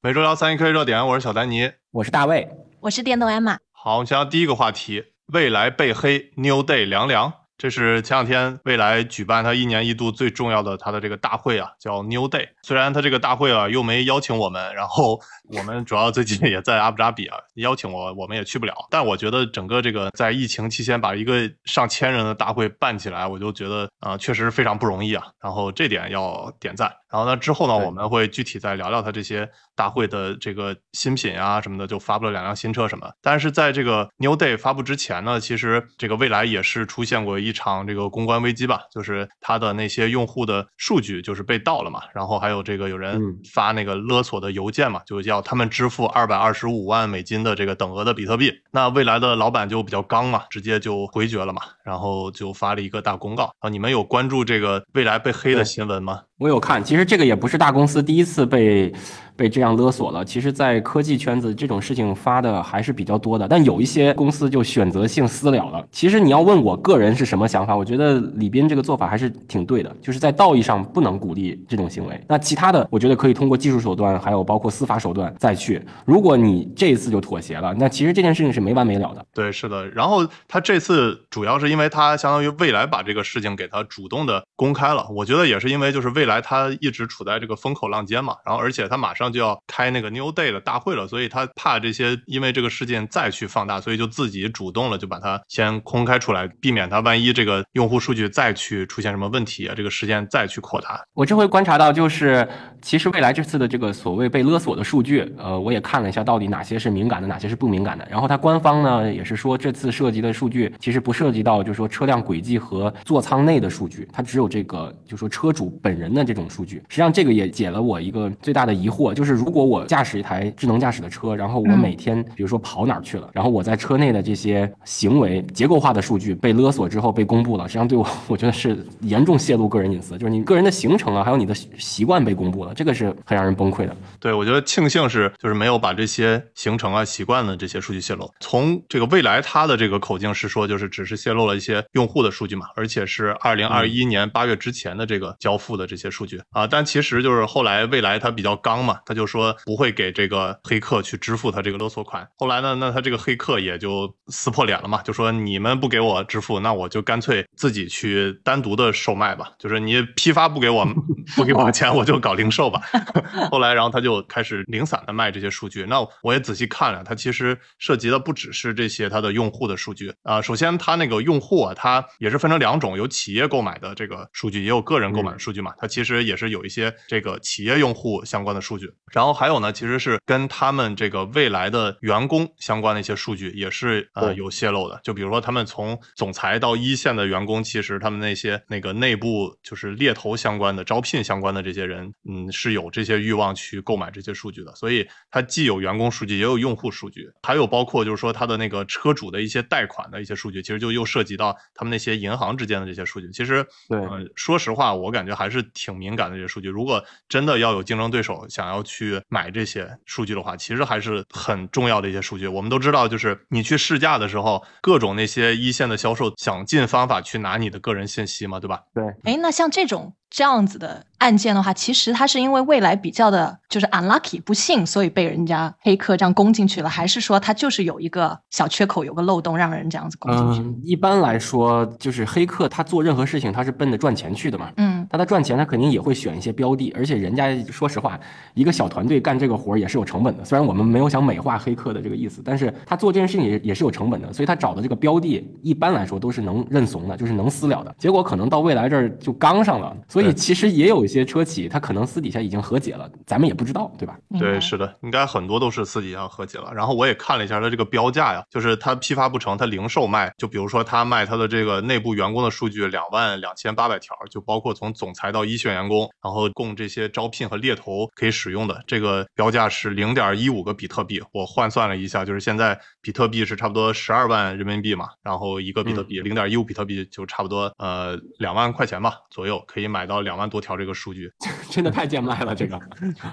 每周聊三一科技热点，我是小丹尼，我是大卫，我是电动 Emma。好，我们先聊第一个话题：未来被黑，New Day 凉凉。这是前两天未来举办他一年一度最重要的他的这个大会啊，叫 New Day。虽然他这个大会啊又没邀请我们，然后我们主要最近也在阿布扎比啊，邀请我我们也去不了。但我觉得整个这个在疫情期间把一个上千人的大会办起来，我就觉得啊确实非常不容易啊。然后这点要点赞。然后呢之后呢我们会具体再聊聊它这些大会的这个新品啊什么的，就发布了两辆新车什么。但是在这个 New Day 发布之前呢，其实这个未来也是出现过一场这个公关危机吧，就是它的那些用户的数据就是被盗了嘛，然后还有这个有人发那个勒索的邮件嘛，就要他们支付二百二十五万美金的这个等额的比特币。那未来的老板就比较刚嘛，直接就回绝了嘛，然后就发了一个大公告啊。你们有关注这个未来被黑的新闻吗？我有看，其实这个也不是大公司第一次被。被这样勒索了，其实，在科技圈子这种事情发的还是比较多的，但有一些公司就选择性私了了。其实你要问我个人是什么想法，我觉得李斌这个做法还是挺对的，就是在道义上不能鼓励这种行为。那其他的，我觉得可以通过技术手段，还有包括司法手段再去。如果你这一次就妥协了，那其实这件事情是没完没了的。对，是的。然后他这次主要是因为他相当于未来把这个事情给他主动的公开了，我觉得也是因为就是未来他一直处在这个风口浪尖嘛，然后而且他马上就要开那个。New Day 的大会了，所以他怕这些因为这个事件再去放大，所以就自己主动了，就把它先公开出来，避免他万一这个用户数据再去出现什么问题啊，这个事件再去扩大。我这回观察到，就是其实未来这次的这个所谓被勒索的数据，呃，我也看了一下，到底哪些是敏感的，哪些是不敏感的。然后他官方呢也是说，这次涉及的数据其实不涉及到，就是说车辆轨迹和座舱内的数据，它只有这个，就是说车主本人的这种数据。实际上这个也解了我一个最大的疑惑，就是如果我驾驾驶一台智能驾驶的车，然后我每天比如说跑哪儿去了，然后我在车内的这些行为结构化的数据被勒索之后被公布了，实际上对我 我觉得是严重泄露个人隐私，就是你个人的行程啊，还有你的习惯被公布了，这个是很让人崩溃的。对，我觉得庆幸是就是没有把这些行程啊、习惯的这些数据泄露。从这个未来它的这个口径是说，就是只是泄露了一些用户的数据嘛，而且是二零二一年八月之前的这个交付的这些数据啊。但其实就是后来未来它比较刚嘛，他就说不会。给这个黑客去支付他这个勒索款，后来呢，那他这个黑客也就撕破脸了嘛，就说你们不给我支付，那我就干脆自己去单独的售卖吧，就是你批发不给我 不给我钱，我就搞零售吧。后来，然后他就开始零散的卖这些数据。那我也仔细看了，他其实涉及的不只是这些他的用户的数据啊。首先，他那个用户啊，他也是分成两种，有企业购买的这个数据，也有个人购买的数据嘛。他其实也是有一些这个企业用户相关的数据。然后还有呢。其实是跟他们这个未来的员工相关的一些数据，也是呃有泄露的。就比如说，他们从总裁到一线的员工，其实他们那些那个内部就是猎头相关的、招聘相关的这些人，嗯，是有这些欲望去购买这些数据的。所以，它既有员工数据，也有用户数据，还有包括就是说他的那个车主的一些贷款的一些数据，其实就又涉及到他们那些银行之间的这些数据。其实，对，说实话，我感觉还是挺敏感的这些数据。如果真的要有竞争对手想要去买这，些数据的话，其实还是很重要的一些数据。我们都知道，就是你去试驾的时候，各种那些一线的销售想尽方法去拿你的个人信息嘛，对吧？对。哎，那像这种。这样子的案件的话，其实他是因为未来比较的，就是 unlucky 不幸，所以被人家黑客这样攻进去了，还是说他就是有一个小缺口，有个漏洞，让人这样子攻进去？嗯，一般来说，就是黑客他做任何事情，他是奔着赚钱去的嘛。嗯，他在赚钱，他肯定也会选一些标的，而且人家说实话，一个小团队干这个活也是有成本的。虽然我们没有想美化黑客的这个意思，但是他做这件事情也也是有成本的，所以他找的这个标的，一般来说都是能认怂的，就是能私了的。结果可能到未来这儿就刚上了，所以其实也有。一些车企，他可能私底下已经和解了，咱们也不知道，对吧？对，是的，应该很多都是私底下和解了。然后我也看了一下它这个标价呀，就是它批发不成，它零售卖，就比如说它卖它的这个内部员工的数据两万两千八百条，就包括从总裁到一线员工，然后供这些招聘和猎头可以使用的，这个标价是零点一五个比特币。我换算了一下，就是现在比特币是差不多十二万人民币嘛，然后一个比特币零点一五比特币就差不多呃两万块钱吧左右，可以买到两万多条这个数据，真的太贱卖了这个。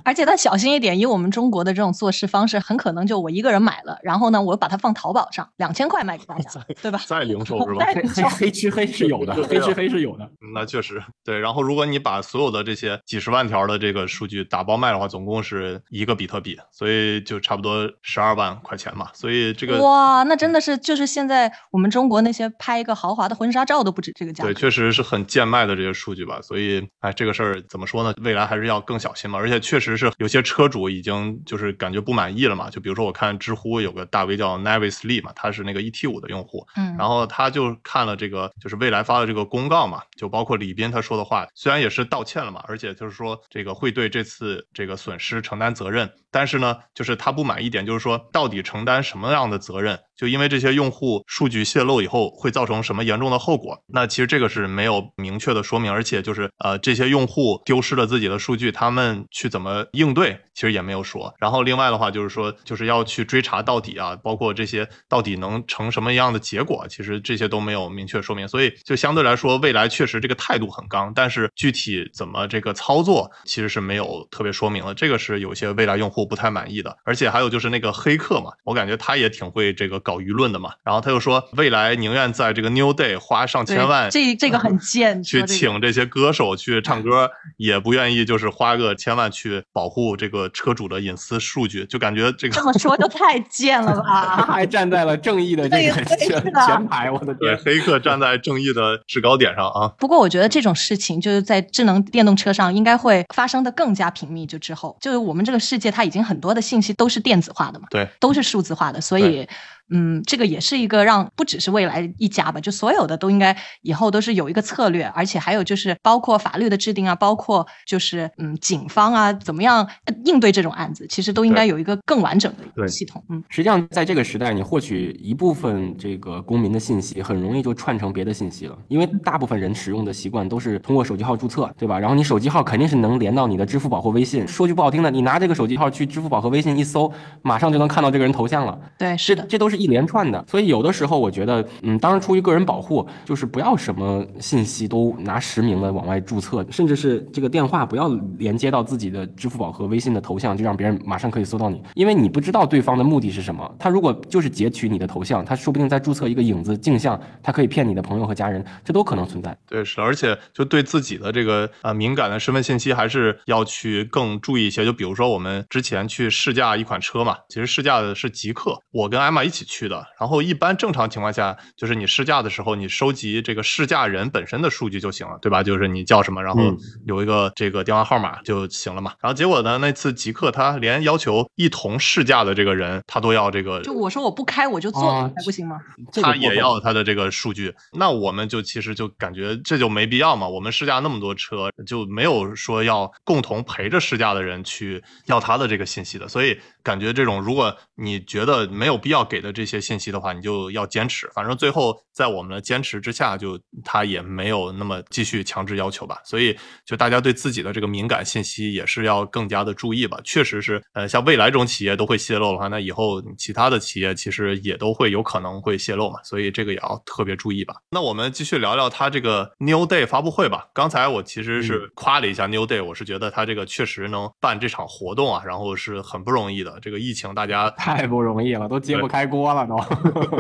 而且他小心一点，以我们中国的这种做事方式，很可能就我一个人买了，然后呢，我把它放淘宝上，两千块卖给大家，对吧？再零售是吧？黑黑黑吃黑是有的，黑吃黑是有的。那确实对。然后如果你把所有的这些几十万条的这个数据打包卖的话，总共是一个比特币，所以就差不多十二万块钱嘛。所以这个哇，那真的是就是现在我们中国那些拍一个豪华的婚纱照都不止这个价。对，确实是很贱卖的这些数据吧。所以哎，这个事儿怎么说呢？未来还是要更小心嘛。而且确实是有些车主已经就是感觉不满意了嘛。就比如说我看知乎有个大 V 叫 Navis Lee 嘛，他是那个 ET 五的用户，嗯，然后他就看了这个就是未来发的这个公告嘛，就包括李斌他说的话，虽然也是道歉了嘛，而且就是说这个会对这次这个损失承担责任，但是呢，就是他不满一点，就是说到底承担什么样的责任？就因为这些用户数据泄露以后会造成什么严重的后果？那其实这个是没有明确的说明，而且就是呃这些用户丢失了自己的数据，他们去怎么应对，其实也没有说。然后另外的话就是说，就是要去追查到底啊，包括这些到底能成什么样的结果，其实这些都没有明确说明。所以就相对来说，未来确实这个态度很刚，但是具体怎么这个操作，其实是没有特别说明的。这个是有些未来用户不太满意的。而且还有就是那个黑客嘛，我感觉他也挺会这个。搞舆论的嘛，然后他又说，未来宁愿在这个 New Day 花上千万，这这个很贱，去请这些歌手去唱歌，也不愿意就是花个千万去保护这个车主的隐私数据，就感觉这个这么说就太贱了吧？还站在了正义的这个前排，我的天，黑客站在正义的制高点上啊！不过我觉得这种事情就是在智能电动车上应该会发生的更加频密，就之后就是我们这个世界它已经很多的信息都是电子化的嘛，对，都是数字化的，所以。嗯，这个也是一个让不只是未来一家吧，就所有的都应该以后都是有一个策略，而且还有就是包括法律的制定啊，包括就是嗯警方啊怎么样应对这种案子，其实都应该有一个更完整的一个系统。嗯，实际上在这个时代，你获取一部分这个公民的信息，很容易就串成别的信息了，因为大部分人使用的习惯都是通过手机号注册，对吧？然后你手机号肯定是能连到你的支付宝或微信。说句不好听的，你拿这个手机号去支付宝和微信一搜，马上就能看到这个人头像了。对，是的，这都是。一连串的，所以有的时候我觉得，嗯，当然出于个人保护，就是不要什么信息都拿实名的往外注册，甚至是这个电话不要连接到自己的支付宝和微信的头像，就让别人马上可以搜到你，因为你不知道对方的目的是什么。他如果就是截取你的头像，他说不定在注册一个影子镜像，他可以骗你的朋友和家人，这都可能存在。对，是，而且就对自己的这个呃敏感的身份信息，还是要去更注意一些。就比如说我们之前去试驾一款车嘛，其实试驾的是极客，我跟艾玛一起。去的，然后一般正常情况下，就是你试驾的时候，你收集这个试驾人本身的数据就行了，对吧？就是你叫什么，然后留一个这个电话号码就行了嘛。然后结果呢，那次极客他连要求一同试驾的这个人，他都要这个，就我说我不开我就坐，还不行吗？他也要他的这个数据，那我们就其实就感觉这就没必要嘛。我们试驾那么多车，就没有说要共同陪着试驾的人去要他的这个信息的，所以感觉这种如果你觉得没有必要给的。这些信息的话，你就要坚持。反正最后在我们的坚持之下，就他也没有那么继续强制要求吧。所以，就大家对自己的这个敏感信息也是要更加的注意吧。确实是，呃，像未来这种企业都会泄露的话，那以后其他的企业其实也都会有可能会泄露嘛。所以这个也要特别注意吧。那我们继续聊聊他这个 New Day 发布会吧。刚才我其实是夸了一下 New Day，我是觉得他这个确实能办这场活动啊，然后是很不容易的。这个疫情大家 太不容易了，都揭不开锅。了都，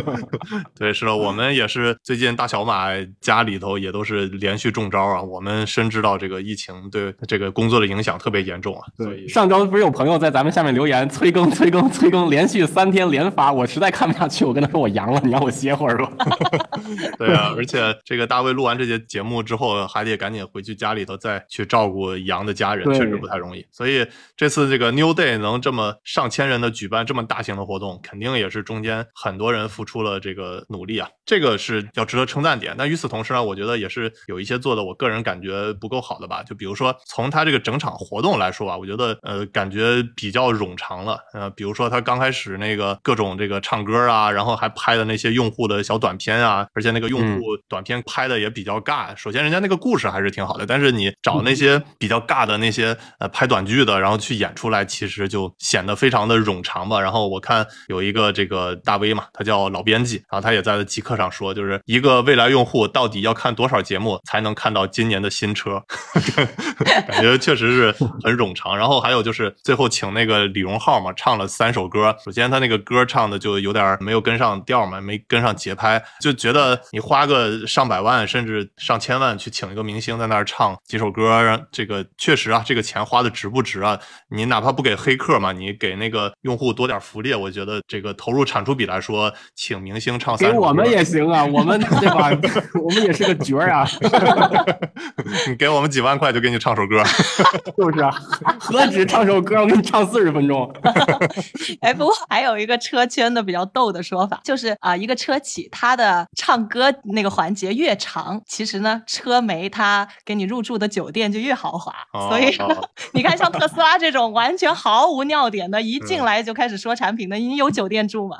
对，是的，我们也是最近大小马家里头也都是连续中招啊。我们深知道这个疫情对这个工作的影响特别严重啊。对，上周不是有朋友在咱们下面留言催更催更催更，连续三天连发，我实在看不下去，我跟他说我阳了，你让我歇会儿吧。对啊，而且这个大卫录完这节节目之后，还得赶紧回去家里头再去照顾阳的家人，确实不太容易。所以这次这个 New Day 能这么上千人的举办这么大型的活动，肯定也是中间。很多人付出了这个努力啊，这个是要值得称赞点。但与此同时呢，我觉得也是有一些做的，我个人感觉不够好的吧。就比如说从他这个整场活动来说啊，我觉得呃感觉比较冗长了。呃，比如说他刚开始那个各种这个唱歌啊，然后还拍的那些用户的小短片啊，而且那个用户短片拍的也比较尬。首先人家那个故事还是挺好的，但是你找那些比较尬的那些呃拍短剧的，然后去演出来，其实就显得非常常的冗长吧。然后我看有一个这个大 V 嘛，他叫老编辑，然后他也在极客上说，就是一个未来用户到底要看多少节目才能看到今年的新车，感觉确实是很冗长。然后还有就是最后请那个李荣浩嘛，唱了三首歌。首先他那个歌唱的就有点没有跟上调嘛，没跟上节拍，就觉得你花个上百万甚至上千万去请一个明星在那儿唱几首歌，这个确实啊，这个钱花的值不值啊？你哪怕不给黑客嘛，你给那个用户多点福利，我觉得这个投入产出比来说，请明星唱三首歌，给我们也行啊，我们对吧？我们也是个角儿啊，你给我们几万块就给你唱首歌，是不是啊？何止唱首歌，我给你唱四十分钟。哎，不过还有一个车圈的比较逗的说法，就是啊、一个车企它的唱歌那个环节越长，其实呢，车媒它给你入住的酒店就越豪华。哦所以哦，你看像特斯拉这种完全毫无尿点的，一进来就开始说产品的，你有酒店住吗？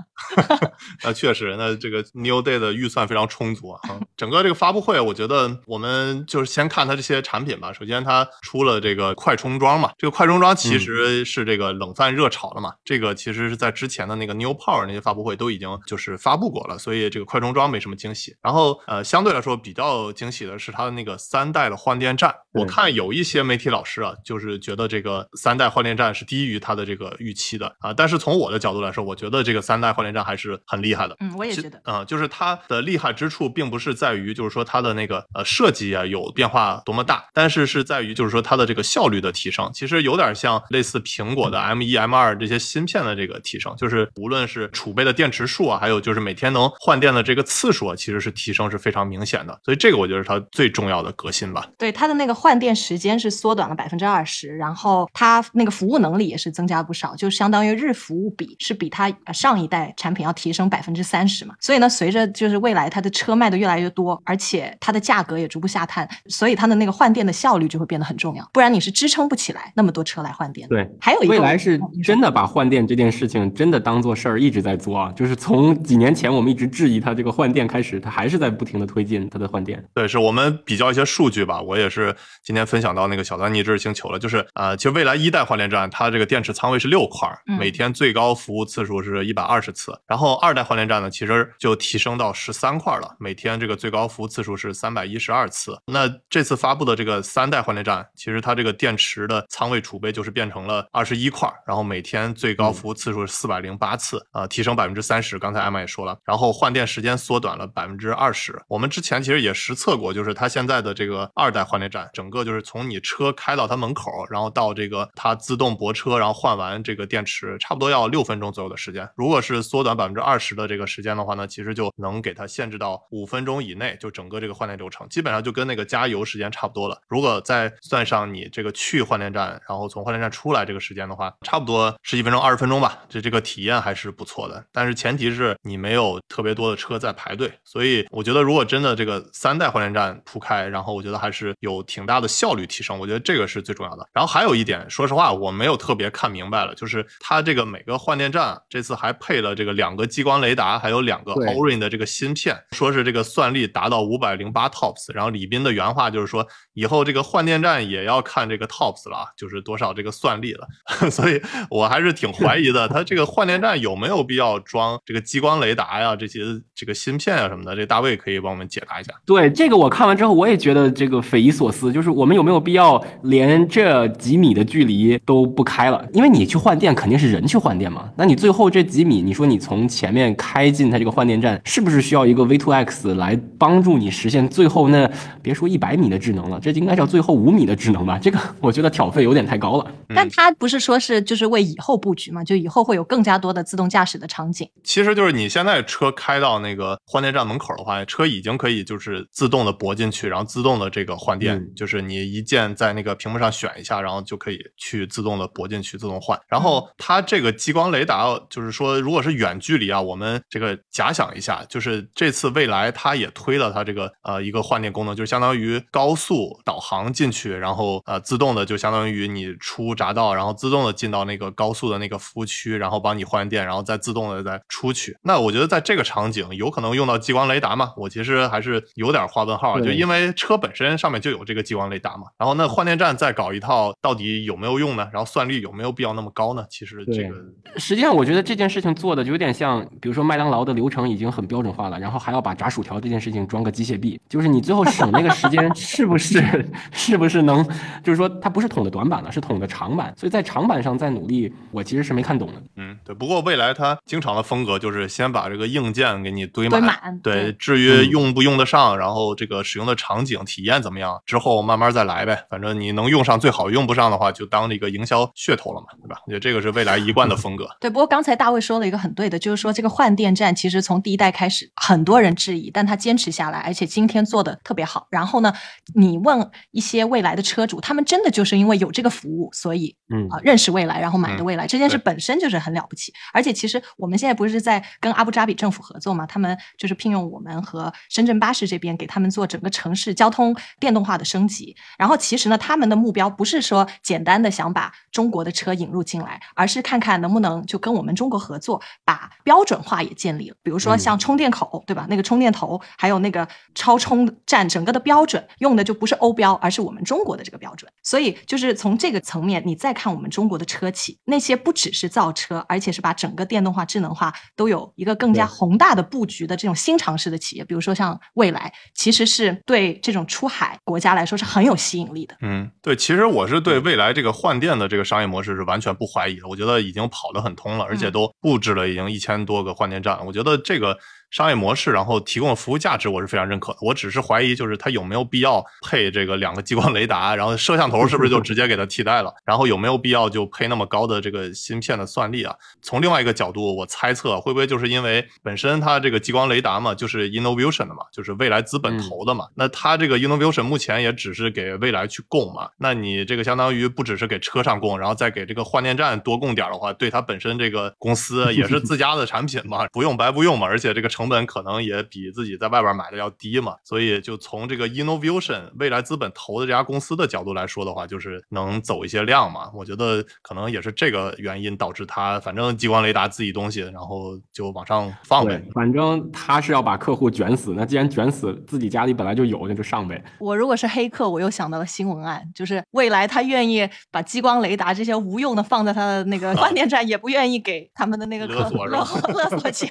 那确实，那这个 New Day 的预算非常充足啊。整个这个发布会，我觉得我们就是先看它这些产品吧。首先，它出了这个快充装嘛，这个快充装其实是这个冷饭热炒了嘛。这个其实是在之前的那个 New Power 那些发布会都已经就是发布过了，所以这个快充装没什么惊喜。然后呃，相对来说比较惊喜的是它的那个三代的换电站。我看有一些媒体老师啊，就是觉得这个三代换电站是低于它的这个预期的啊。但是从我的角度来说，我觉得这个三代换电站还是很厉害的。嗯，我也觉得。啊、就是它的厉害之处，并不是在于就是说它的那个呃设计啊有变化多么大，但是是在于就是说它的这个效率的提升，其实有点像类似苹果的 M 一、M 二这些芯片的这个提升，就是无论是储备的电池数啊，还有就是每天能换电的这个次数啊，其实是提升是非常明显的，所以这个我觉得是它最重要的革新吧。对它的那个换电时间是缩短了百分之二十，然后它那个服务能力也是增加不少，就相当于日服务比是比它呃上一代产品要提升百分之三十嘛。所以呢，随着就是未来它的车卖的越来越多，而且它的价格也逐步下探，所以它的那个换电的效率就会变得很重要，不然你是支撑不起来那么多车来换电的。对，还有一个未来是真的把换电这件事情真的当做事儿一直在做啊，就是从几年前我们一直质疑它这个换电开始，它还是在不停的推进它的换电。对，是我们比较一些数据吧。我也是今天分享到那个小丹尼知识星球了，就是呃，其实未来一代换电站它这个电池仓位是六块每天最高服务次数是一百二十次。然后二代换电站呢，其实就提升到十三块了，每天这个最高服务次数是三百一十二次。那这次发布的这个三代换电站，其实它这个电池的仓位储备就是变成了二十一块儿，然后每天最高服务次数是四百零八次，啊、提升百分之三十。刚才艾玛也说了，然后换电时间缩短了百分之二十。我们之前其实也实测过，就是它现在的这个二代换电站，整个就是从你车开到它门口，然后到这个它自动泊车，然后换完这个电池，差不多要六分钟左右的时间。如果是缩短百分之二十的这个时间的话呢，其实就能给它限制到五分钟以内，就整个这个换电流程基本上就跟那个加油时间差不多了。如果再算上你这个去换电站，然后从换电站出来这个时间的话，差不多十几分钟、二十分钟吧，这这个体验还是不错的。但是前提是你没有特别多的车在排队，所以我觉得如果真的这个三代换电站铺开，然后我觉得还是有挺大的效率提升，我觉得这个是最重要的。然后还有一点，说实话我没有特别看明白了，就是它这个每个换电站这次还配了这个两个激光雷达，还有两个 Orin 的这个芯片，说是这个算力达到五百零八 TOPS。然后李斌的原话就是说，以后这个换电站也要看这个 TOPS 了啊，就是多少这个算力了。所以我还是挺怀疑的，它这个换电站有没有必要装这个激光雷达呀、这些这个芯片啊什么的？这大卫可以帮我们解答一下。对这个我看完之后，我也觉得这个匪夷所思，就是我们有没有必要连这几米的距离都不开了？因为你去换电肯定是人去换电嘛，那你最后这几米，你说你从前面开进它这个换电站，是不是需要一个 V2X 来帮助你实现最后那别说一百米的智能了，这应该叫最后五米的智能吧？这个我觉得挑费有点太高了。但它不是说是就是为以后布局嘛？就以后会有更加多的自动驾驶的场景。其实就是你现在车开到那个换电站门口的话，车已经可以就是自动的泊进去，然后自动的这个换电，嗯就是你一键在那个屏幕上选一下，然后就可以去自动的泊进去，自动换。然后它这个激光雷达，就是说如果是远距离啊，我们这个假想一下，就是这次未来它也推了它这个呃一个换电功能，就是相当于高速导航进去，然后呃自动的就相当于你出匝道，然后自动的进到那个高速的那个服务区，然后帮你换电，然后再自动的再出去。那我觉得在这个场景有可能用到激光雷达嘛？我其实还是有点画问号，就因为车本身上面就有这个激光雷达嘛。然后那换电站再搞一套，到底有没有用呢？然后算力有没有必要那么高呢？其实这个实际上我觉得这件事情做的就有点像，比如说麦当劳的流程已经很标准化了，然后还要把炸薯条这件事情装个机械臂，就是你最后省那个时间 是不是是不是能，就是说它不是捅的短板了，是捅的长板，所以在长板上再努力，我其实是没看懂的。嗯，对。不过未来它经常的风格就是先把这个硬件给你堆满堆满，对，对至于用不用得上，然后这个使用的场景体验怎么样，之后慢慢再来呗。反正你能用上最好，用不上的话就当这个营销噱头了嘛，对吧？我觉得这个是未来一贯的风格。对，不过刚才大卫说了一个很对的，就是说这个换电站其实从第一代开始，很多人质疑，但他坚持下来，而且今天做的特别好。然后呢，你问一些未来的车主，他们真的就是因为有这个服务，所以嗯啊、认识未来，然后买的嗯未来、这件事本身就是很了不起。而且其实我们现在不是在跟阿布扎比政府合作嘛，他们就是聘用我们和深圳巴士这边给他们做整个城市交通电动化的升级。然后其实呢，他们的目标不是说简单的想把中国的车引入进来，而是看看能不能就跟我们中国合作，把标准化也建立了。比如说像充电口，对吧？那个充电头，还有那个超充站，整个的标准用的就不是欧标，而是我们中国的这个标准。所以就是从这个层面，你再看我们中国的车企，那些不只是造车，而且是把整个电动化、智能化都有一个更加宏大的布局的这种新尝试的企业，比如说像蔚来，其实是对这种出海国家来说是很有吸引力的。嗯，对，其实我是对未来这个换电的这个商业模式是完全不怀我觉得已经跑得很通了，而且嗯都布置了已经一千多个换电站了。我觉得这个商业模式，然后提供的服务价值，我是非常认可的。我只是怀疑，就是它有没有必要配这个两个激光雷达，然后摄像头是不是就直接给它替代了？然后有没有必要就配那么高的这个芯片的算力啊？从另外一个角度，我猜测会不会就是因为本身它这个激光雷达嘛，就是 Innovation 的嘛，就是未来资本嗯投的嘛。那它这个 Innovation 目前也只是给未来去供嘛。那你这个相当于不只是给车上供，然后再给这个换电站多供点儿的话，对它本身这个公司也是自家的产品嘛，不用白不用嘛，而且这个成本可能也比自己在外边买的要低嘛。所以就从这个 Innovation 未来资本投的这家公司的角度来说的话，就是能走一些量嘛。我觉得可能也是这个原因导致它反正激光雷达自己东西，然后就往上放呗。，反正他是要把客户卷死，那既然卷死，自己家里本来就有，那就上呗。我如果是黑客，我又想到了新闻案，就是未来他愿意把激光雷达这些无用的放在他的那个 换电站，也不愿意给他们的那个客勒索是吧勒 勒索钱。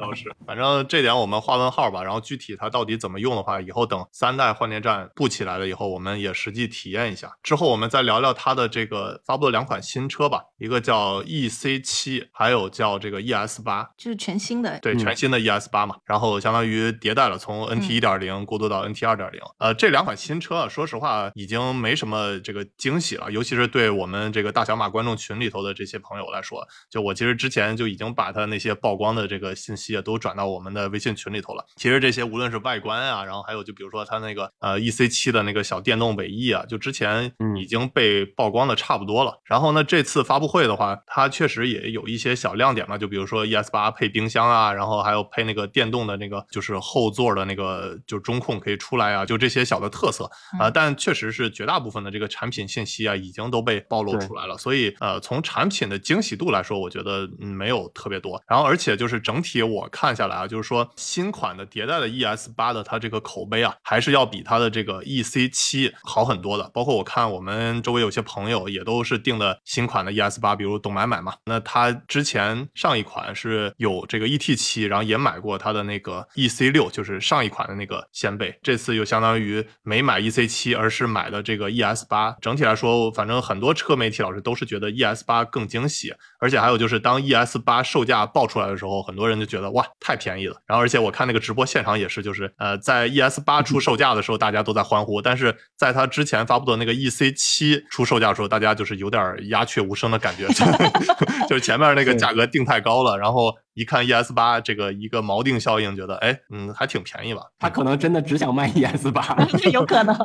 倒是，反正这点我们画问号吧。然后具体它到底怎么用的话，以后等三代换电站布起来了以后，我们也实际体验一下。之后我们再聊聊它的这个发布的两款新车吧，一个叫 EC 七，还有叫这个 ES 八。就是全新的，对，嗯全新的 ES 八嘛，然后相当于迭代了，从 NT 一点零过渡到 NT 二点零。呃，这两款新车啊，说实话已经没什么这个惊喜了，尤其是对我们这个大小马观众群里头的这些朋友来说，就我其实之前就已经把它那些曝光的这个信息啊，都转到我们的微信群里头了。其实这些无论是外观啊，然后还有就比如说它那个呃 EC 七的那个小电动尾翼啊，就之前嗯已经被曝光的差不多了。然后呢，这次发布会的话，它确实也有一些小亮点嘛，就比如说 ES 八配冰箱啊，然后还有配那个电动的那个就是后座的那个就中控可以出来啊，就这些小的特色啊、嗯但确实是绝大部分的这个产品信息啊，已经都被暴露出来了。所以呃，从产品的惊喜度来说，我觉得嗯没有特别多。然后而且就就是整体我看下来啊，就是说新款的迭代的 ES 八的它这个口碑啊，还是要比它的这个 EC 七好很多的。包括我看我们周围有些朋友也都是订的新款的 ES 八，比如董买买嘛，那他之前上一款是有这个 ET 七，然后也买过它的那个 EC 六，就是上一款的那个掀背，这次又相当于没买 EC 七，而是买的这个 ES 八。整体来说，反正很多车媒体老师都是觉得 ES 八更惊喜，而且还有就是当 ES 八售价爆出来的时候，很多人就觉得哇太便宜了。然后而且我看那个直播现场也是，就是呃在 ES 八出售价的时候，大家都在欢呼，但是在它之前发布的那个 EC 七出售价的时候，大家就是有点鸦雀无声的感觉，就是前面那个价格定太高了，然后一看 ES 八这个一个锚定效应，觉得哎，嗯，还挺便宜吧？他可能真的只想卖 ES 八，有可能。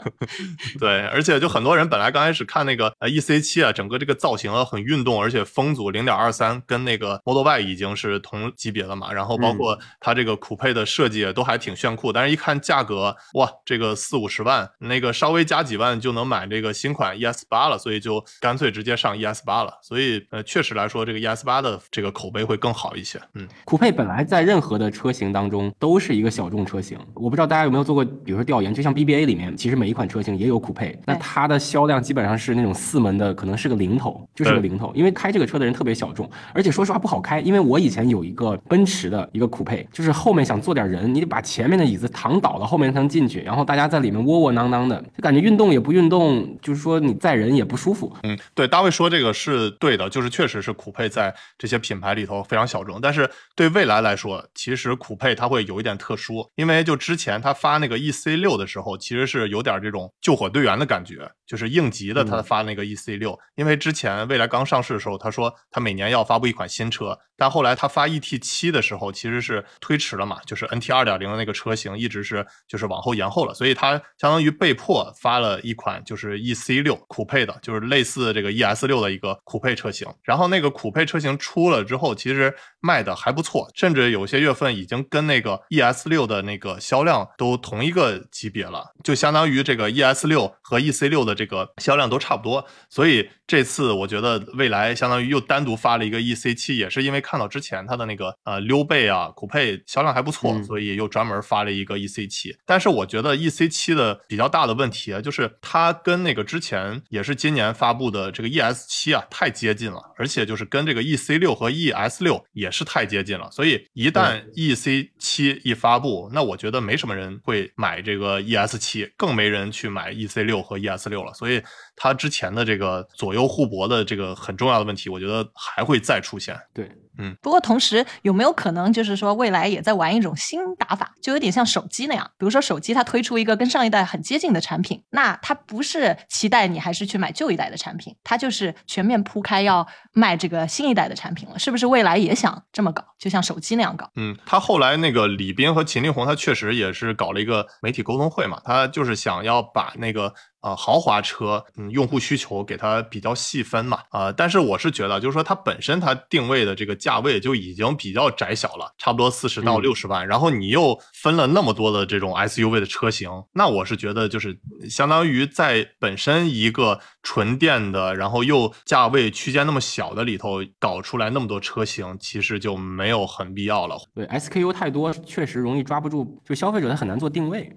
对，而且就很多人本来刚开始看那个呃 EC 七啊，整个这个造型啊很运动，而且风阻零点二三跟那个 Model Y 已经是同级别了嘛，然后包括它这个酷配的设计都还挺炫酷，但是一看价格，哇，这个四五十万，那个稍微加几万就能买这个新款 ES 八了，所以就干脆直接上 ES 八了。所以呃，确实来说，这个 ES 八的这个口碑会更好一些。嗯，酷配本来在任何的车型当中都是一个小众车型，我不知道大家有没有做过，比如说调研，就像 BBA 里面，其实每一款车型也有酷配，那它的销量基本上是那种四门的，可能是个零头，就是个零头，因为开这个车的人特别小众，而且说实话不好开，因为我以前有一个奔驰的一个酷配，就是后面想坐点人，你得把前面的椅子躺倒了，后面才能进去，然后大家在里面窝窝囊囊的，就感觉运动也不运动，就是说你载人也不舒服。嗯，对，大卫说这个是对的，就是确实是酷配在这些品牌里头非常小众，但是对未来来说，其实酷配它会有一点特殊，因为就之前他发那个 EC 六的时候，其实是有点这种救火队员的感觉，就是应急的他发那个 EC 六，因为之前未来刚上市的时候，他说他每年要发布一款新车，但后来他发 ET 七的时候，其实是推迟了嘛，就是 NT 二点零的那个车型一直是就是往后延后了，所以他相当于被迫发了一款就是 EC 六酷配的，就是类似这个 ES 六的一个酷配车型，然后那个酷配车型出了之后，其实卖的还不错，甚至有些月份已经跟那个 ES 六的那个销量都同一个级别了，就相当于这个 ES 六和 EC 六的这个销量都差不多，所以这次我觉得未来相当于又单独发了一个 EC 七，也是因为看到之前它的那个呃溜背啊酷配销量还不错，所以又专门发了一个 EC 七。但是我觉得 EC 七的比较大的问题啊，就是它跟那个之前也是今年发布的这个 ES 七啊太接近了，而且就是跟这个 EC 六和 ES 六也是太接近了，所以一旦 EC 七一发布，那我觉得没什么人会买这个 ES 七，更没人去买 EC 六和 ES 六了，所以他之前的这个左右互搏的这个很重要的问题，我觉得还会再出现。对，嗯。不过同时有没有可能就是说未来也在玩一种新打法，就有点像手机那样，比如说手机它推出一个跟上一代很接近的产品，那它不是期待你还是去买旧一代的产品，它就是全面铺开要卖这个新一代的产品了，是不是？未来也想这么搞，就像手机那样搞？嗯，他后来那个李斌和秦力红，他确实也是搞了一个媒体沟通会嘛，他就是想要把那个。啊，豪华车，嗯，用户需求给它比较细分嘛，啊，但是我是觉得，就是说它本身它定位的这个价位就已经比较窄小了，差不多四十到六十万，然后你又分了那么多的这种 SUV 的车型，那我是觉得就是相当于在本身一个纯电的，然后又价位区间那么小的里头搞出来那么多车型，其实就没有很必要了。对，SKU 太多，确实容易抓不住，就消费者他很难做定位。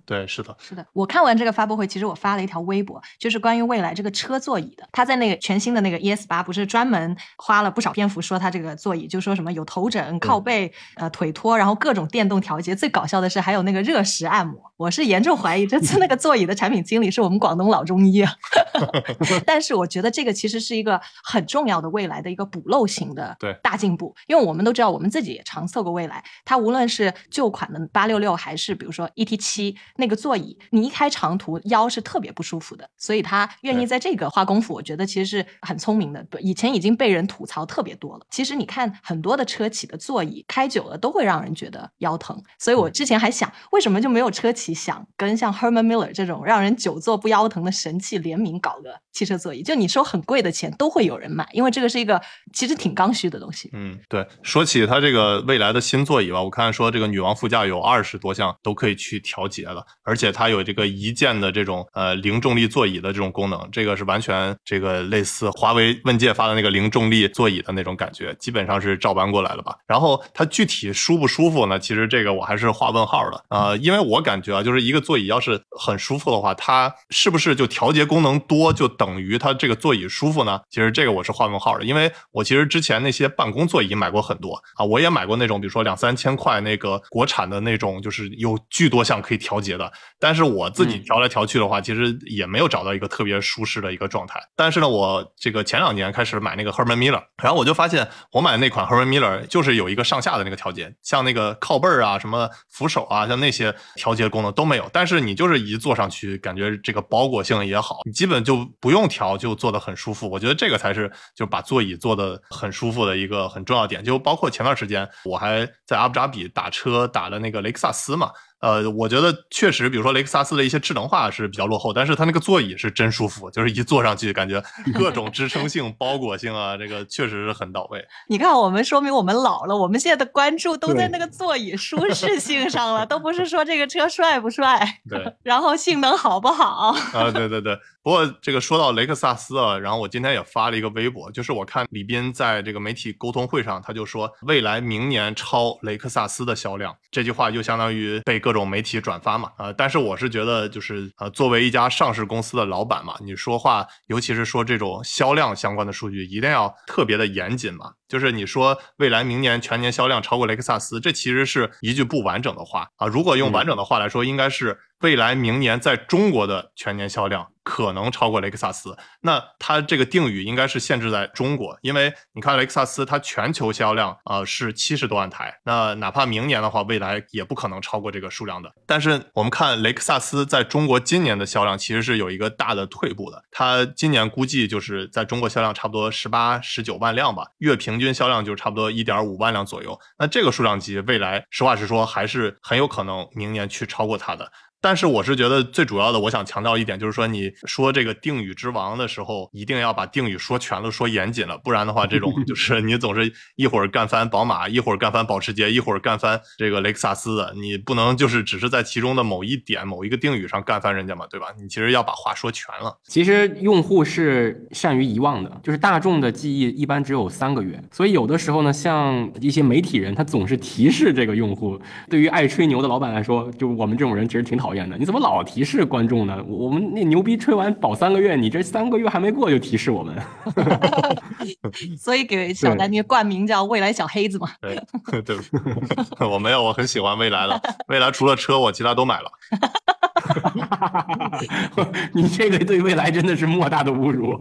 嗯，对，是的，是的。我看完这个发布会，其实我发了一条微博，就是关于未来这个车座椅的。他在那个全新的那个 ES 八，不是专门花了不少篇幅说它这个座椅，就说什么有头枕、靠背、呃腿托，然后各种电动调节。最搞笑的是还有那个热石按摩。我是严重怀疑这次那个座椅的产品经理是我们广东老中医啊。但是我觉得这个其实是一个很重要的未来的一个补漏型的对大进步，因为我们都知道，我们自己也常测过未来，它无论是旧款的八六六，还是比如说 ET 七那个座椅，你一开长途腰是特别不舒服的，所以他愿意在这个花功夫，我觉得其实是很聪明的。以前已经被人吐槽特别多了，其实你看很多的车企的座椅开久了都会让人觉得腰疼，所以我之前还想，为什么就没有车企想跟像 Herman Miller 这种让人久坐不腰疼的神器联名搞个汽车座椅？就你收很贵的钱都会有人买，因为这个是一个其实挺刚需的东西。嗯，对。说起它这个未来的新座椅吧，我看说这个女王副驾有二十多项都可以去调节了，而且它有这个一键的这种呃零重力座椅的这种功能，这个是完全这个类似华为问界发的那个零重力座椅的那种感觉，基本上是照搬过来了吧。然后它具体舒不舒服呢？其实这个我还是画问号的啊、呃，因为我感觉啊，就是一个座椅要是很舒服的话，它是不是就调节功能多就等于它这个座椅舒服呢？其实这个我是画问号的，因为我其实之前那些办公座椅买过很多啊，我也买过那种比如说两三千块那个国产的那种，就是有巨多项可以调节的。但是我自己嗯调来调去的话，其实也没有找到一个特别舒适的一个状态。但是呢，我这个前两年开始买那个 Herman Miller，然后我就发现我买的那款 Herman Miller 就是有一个上下的那个调节，像那个靠背儿啊、什么扶手啊，像那些调节功能都没有。但是你就是一坐上去，感觉这个包裹性也好，你基本就不用调就坐得很舒服。我觉得这个才是就把座椅坐得很舒服的一个很重要点。就包括前段时间我还在阿布扎比打车打了那个雷克萨斯嘛，呃，我觉得确实，比如说雷克萨斯的一些智能化是比较落后，但是它那个座椅是真舒服，就是一坐上去感觉 各种支撑性、包裹性啊，这个确实是很到位。你看，我们说明我们老了，我们现在的关注都在那个座椅舒适性上了，都不是说这个车帅不帅，对，然后性能好不好。啊，对对对。不过这个说到雷克萨斯啊，然后我今天也发了一个微博，就是我看李斌在这个媒体沟通会上，他就说未来明年超雷克萨斯的销量，这句话就相当于被各种媒体转发嘛，啊、但是我是觉得就是呃，作为一家上市公司的老板嘛，你说话，尤其是说这种销量相关的数据，一定要特别的严谨嘛。就是你说未来明年全年销量超过雷克萨斯，这其实是一句不完整的话啊。如果用完整的话来说，应该是未来明年在中国的全年销量可能超过雷克萨斯。那它这个定语应该是限制在中国，因为你看雷克萨斯它全球销量啊、是七十多万台，那哪怕明年的话，未来也不可能超过这个数量的。但是我们看雷克萨斯在中国今年的销量其实是有一个大的退步的，它今年估计就是在中国销量差不多十八、十九万辆吧，月平均销量就差不多一点五万辆左右。那这个数量级，未来实话实说还是很有可能明年去超过它的。但是我是觉得最主要的，我想强调一点，就是说你说这个定语之王的时候，一定要把定语说全了、说严谨了，不然的话，这种 就是你总是一会儿干翻宝马，一会儿干翻保时捷，一会儿干翻这个雷克萨斯的，你不能就是只是在其中的某一点、某一个定语上干翻人家嘛，对吧？你其实要把话说全了。其实用户是善于遗忘的，就是大众的记忆一般只有三个月，所以有的时候呢，像一些媒体人，他总是提示这个用户。对于爱吹牛的老板来说，就我们这种人其实挺讨厌的。你怎么老提示观众呢？我们那牛逼吹完保三个月，你这三个月还没过就提示我们。所以给小丹尼冠名叫“未来小黑子”嘛。对 对，我没有，我很喜欢未来了。未来除了车，我其他都买了。你这个对未来真的是莫大的侮辱。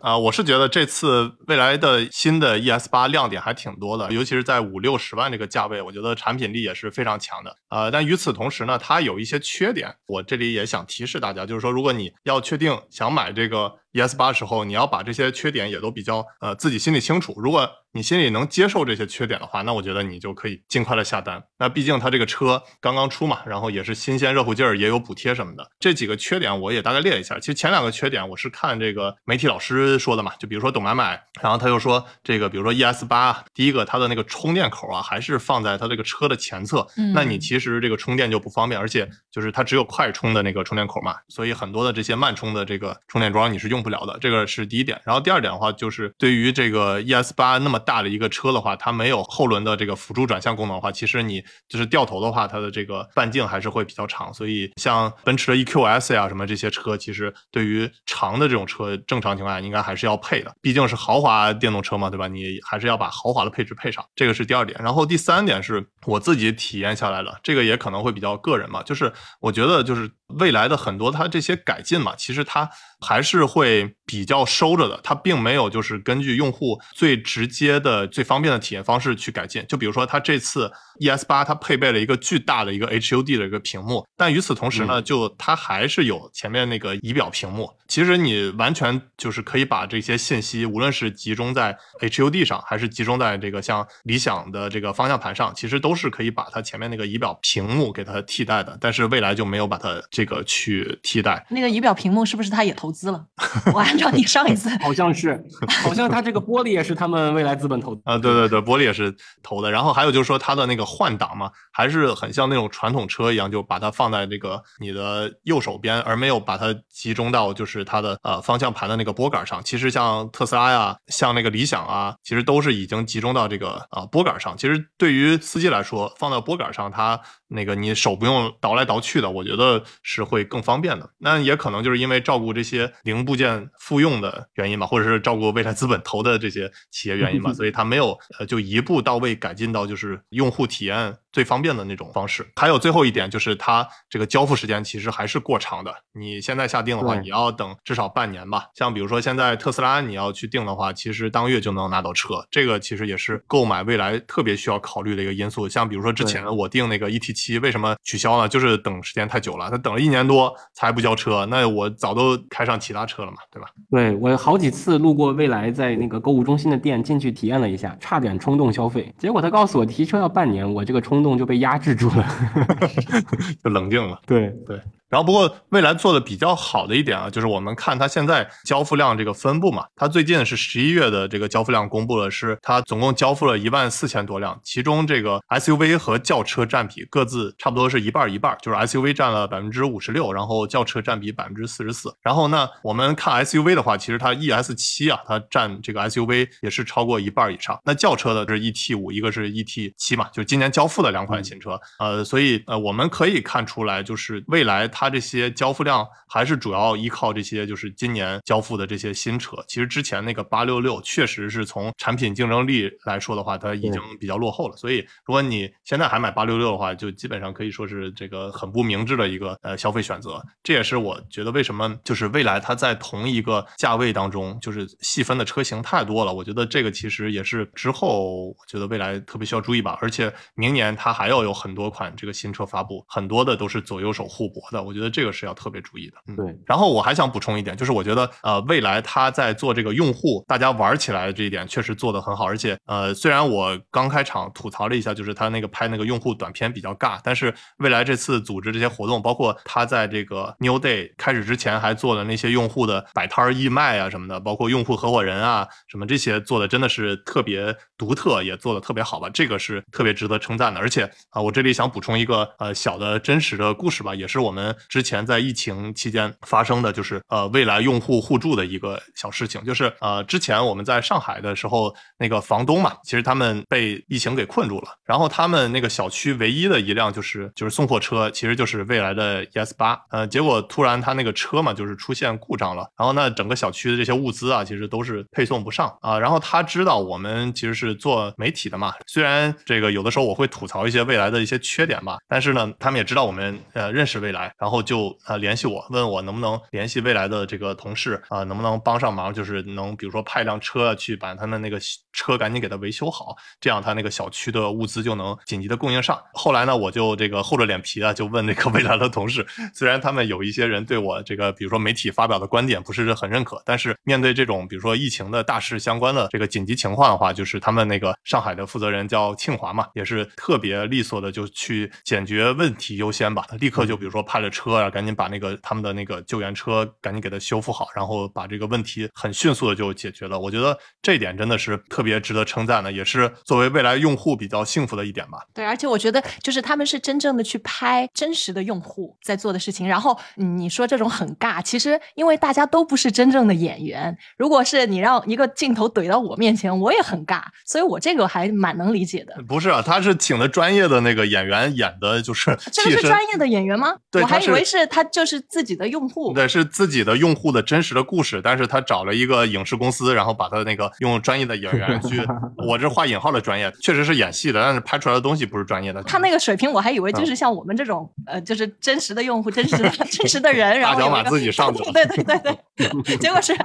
啊、我是觉得这次未来的新的 ES 八亮点还挺多的，尤其是在五六十万这个价位，我觉得产品力也是非常强的。呃，但与此同时呢，它有一些缺点，我这里也想提示大家，就是说，如果你要确定想买这个 ES 八时候，你要把这些缺点也都比较呃自己心里清楚。如果你心里能接受这些缺点的话，那我觉得你就可以尽快的下单。那毕竟它这个车刚刚出嘛，然后也是新鲜热乎劲儿，也有补贴什么的。这几个缺点我也大概列一下。其实前两个缺点我是看这个媒体老师说的嘛，就比如说董买买，然后他又说这个，比如说 ES 八，第一个它的那个充电口啊，还是放在它这个车的前侧，嗯那你其实这个充电就不方便，而且就是它只有快充的那个充电口嘛，所以很多的这些慢充的这个充电桩你是用用不了的，这个是第一点。然后第二点的话，就是对于这个 ES 八那么大的一个车的话，它没有后轮的这个辅助转向功能的话，其实你就是掉头的话，它的这个半径还是会比较长，所以像奔驰的 EQS 呀什么这些车，其实对于长的这种车，正常情况下应该还是要配的，毕竟是豪华电动车嘛，对吧？你还是要把豪华的配置配上，这个是第二点。然后第三点是我自己体验下来了，这个也可能会比较个人嘛，就是我觉得就是未来的很多它这些改进嘛，其实它还是会比较收着的，它并没有就是根据用户最直接的、最方便的体验方式去改进。就比如说，它这次 ES 八它配备了一个巨大的一个 HUD 的一个屏幕，但与此同时呢，就它还是有前面那个仪表屏幕。其实你完全就是可以把这些信息，无论是集中在 HUD 上，还是集中在这个像理想的这个方向盘上，其实都是可以把它前面那个仪表屏幕给它替代的。但是未来就没有把它这个去替代。那个仪表屏幕是不是它也投资了？我按照你上一次 好像是，好像它这个玻璃也是他们未来资本投的。啊，对对对，玻璃也是投的。然后还有就是说它的那个换挡嘛，还是很像那种传统车一样，就把它放在那个你的右手边，而没有把它集中到就是它的呃方向盘的那个拨杆上。其实像特斯拉呀，像那个理想啊，其实都是已经集中到这个啊、拨杆上。其实对于司机来说，放到拨杆上，它那个你手不用倒来倒去的，我觉得是会更方便的。那也可能就是因为照顾这些零部件复用的原因吧，或者是照顾未来资本投的这些企业原因吧，所以它没有呃就一步到位改进到就是用户体验最方便的那种方式。还有最后一点就是它这个交付时间其实还是过长的。你现在下定的话，对你要等至少半年吧。像比如说现在特斯拉你要去定的话，其实当月就能拿到车，这个其实也是购买未来特别需要考虑的一个因素。像比如说之前我定那个 ET 七，为什么取消了？就是等时间太久了，他等了一年多才不交车，那我早都开上其他车了嘛，对吧？对我好几次路过未来在那个购物中心的店进去体验了一下，差点冲动消费，结果他告诉我提车要半年，我这个冲动就被压制住了。就冷静了。对对，然后不过蔚来做的比较好的一点啊，就是我们看它现在交付量这个分布嘛，它最近是十一月的这个交付量公布了，是它总共交付了一万四千多辆，其中这个 SUV 和轿车占比各自差不多是一半儿一半儿，就是 SUV 占了百分之五十六，然后轿车占比百分之四十四。然后呢，我们看 SUV 的话，其实它 ES 七啊，它占这个 SUV 也是超过一半儿以上。那轿车的是 ET 五，一个是 ET 七嘛，就是今年交付的两款新车。呃，所以呃，我们可以看出来，就是未来它这些交付量还是主要依靠这些就是今年交付的这些新车。其实之前那个八六六确实是从产品竞争力来说的话，它已经比较落后了。所以如果你现在还买八六六的话，就基本上可以说是这个很不明智的一个呃消费选择。这也是我觉得为什么就是未来它在同一个价位当中，就是细分的车型太多了。我觉得这个其实也是之后我觉得未来特别需要注意吧。而且明年它还要有很多款这个新车发布，很多的都是左右手互搏的。我觉得这个是要特别注意的。嗯，对。然后我还想补充一点，就是我觉得呃未来它在做这个用户大家玩起来的这一点确实做得很好，而且呃虽然我刚开场吐槽了一下，就是它那个拍那个用户短片比较尬，但是未来这次组织这些活动，包括它在这个 New Day 开始之前还做的那些用户的摆摊儿义卖啊什么的，包括用户合伙人啊什么这些做的真的是特别独特，也做的特别好吧，这个是特别值得称赞的。而且啊、我这里想补充一个呃小的真实的故事吧，也是我们之前在疫情期间发生的，就是呃未来用户互助的一个小事情，就是呃之前我们在上海的时候，那个房东嘛，其实他们被疫情给困住了，然后他们那个小区唯一的一辆就是就是送货车，其实就是未来的 ES 八，呃，结果突然他那个车嘛，就是出现故障了，然后那，整个小区的这些物资啊，其实都是配送不上。啊、然后他知道我们其实是做媒体的嘛，虽然这个有的时候我会吐槽一些未来的一些缺点吧，但是呢，他们也知道我们呃认识未来，然后就呃联系我，问我能不能联系未来的这个同事啊、能不能帮上忙，就是能比如说派辆车去把他们那个车赶紧给他维修好，这样他那个小区的物资就能紧急的供应上。后来呢，我就这个厚着脸皮啊，就问那个未来的同事，虽然他们有一些人对我这个比如说媒体发表的观点不是很认可，但是面对这种比如说疫情的大事相关的这个紧急情况的话，就是他们那个上海的负责人叫庆华嘛，也是特别利索的就去解决问题优先吧，立刻就比如说派了车啊，赶紧把那个他们的那个救援车赶紧给它修复好，然后把这个问题很迅速的就解决了。我觉得这一点真的是特别值得称赞的，也是作为未来用户比较幸福的一点吧。对，而且我觉得就是他们是真正的去拍真实的用户在做的事情。然后嗯你说这种很尬，其实因为大家都不是真正的演员，如果是你让一个镜头怼到我面前，我也很尬，所以我这个还蛮能理解的。不是啊，他是请的专业的那个演员演的，就是这个是专业的演员吗？对以为是他就是自己的用户。对，是自己的用户的真实的故事，但是他找了一个影视公司，然后把他那个用专业的演员去，我这画引号的专业，确实是演戏的，但是拍出来的东西不是专业的。他那个水平，我还以为嗯就是像我们这种，呃，就是真实的用户、真实的 真实的人，然后大小马自己上去了 对对对对，结果是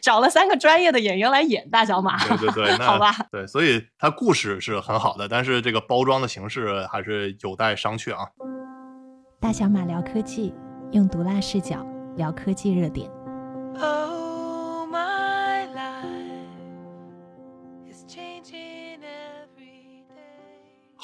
找了三个专业的演员来演大小马，对对对，那好吧，对，所以他故事是很好的，但是这个包装的形式还是有待商榷啊。大小马聊科技，用毒辣视角聊科技热点。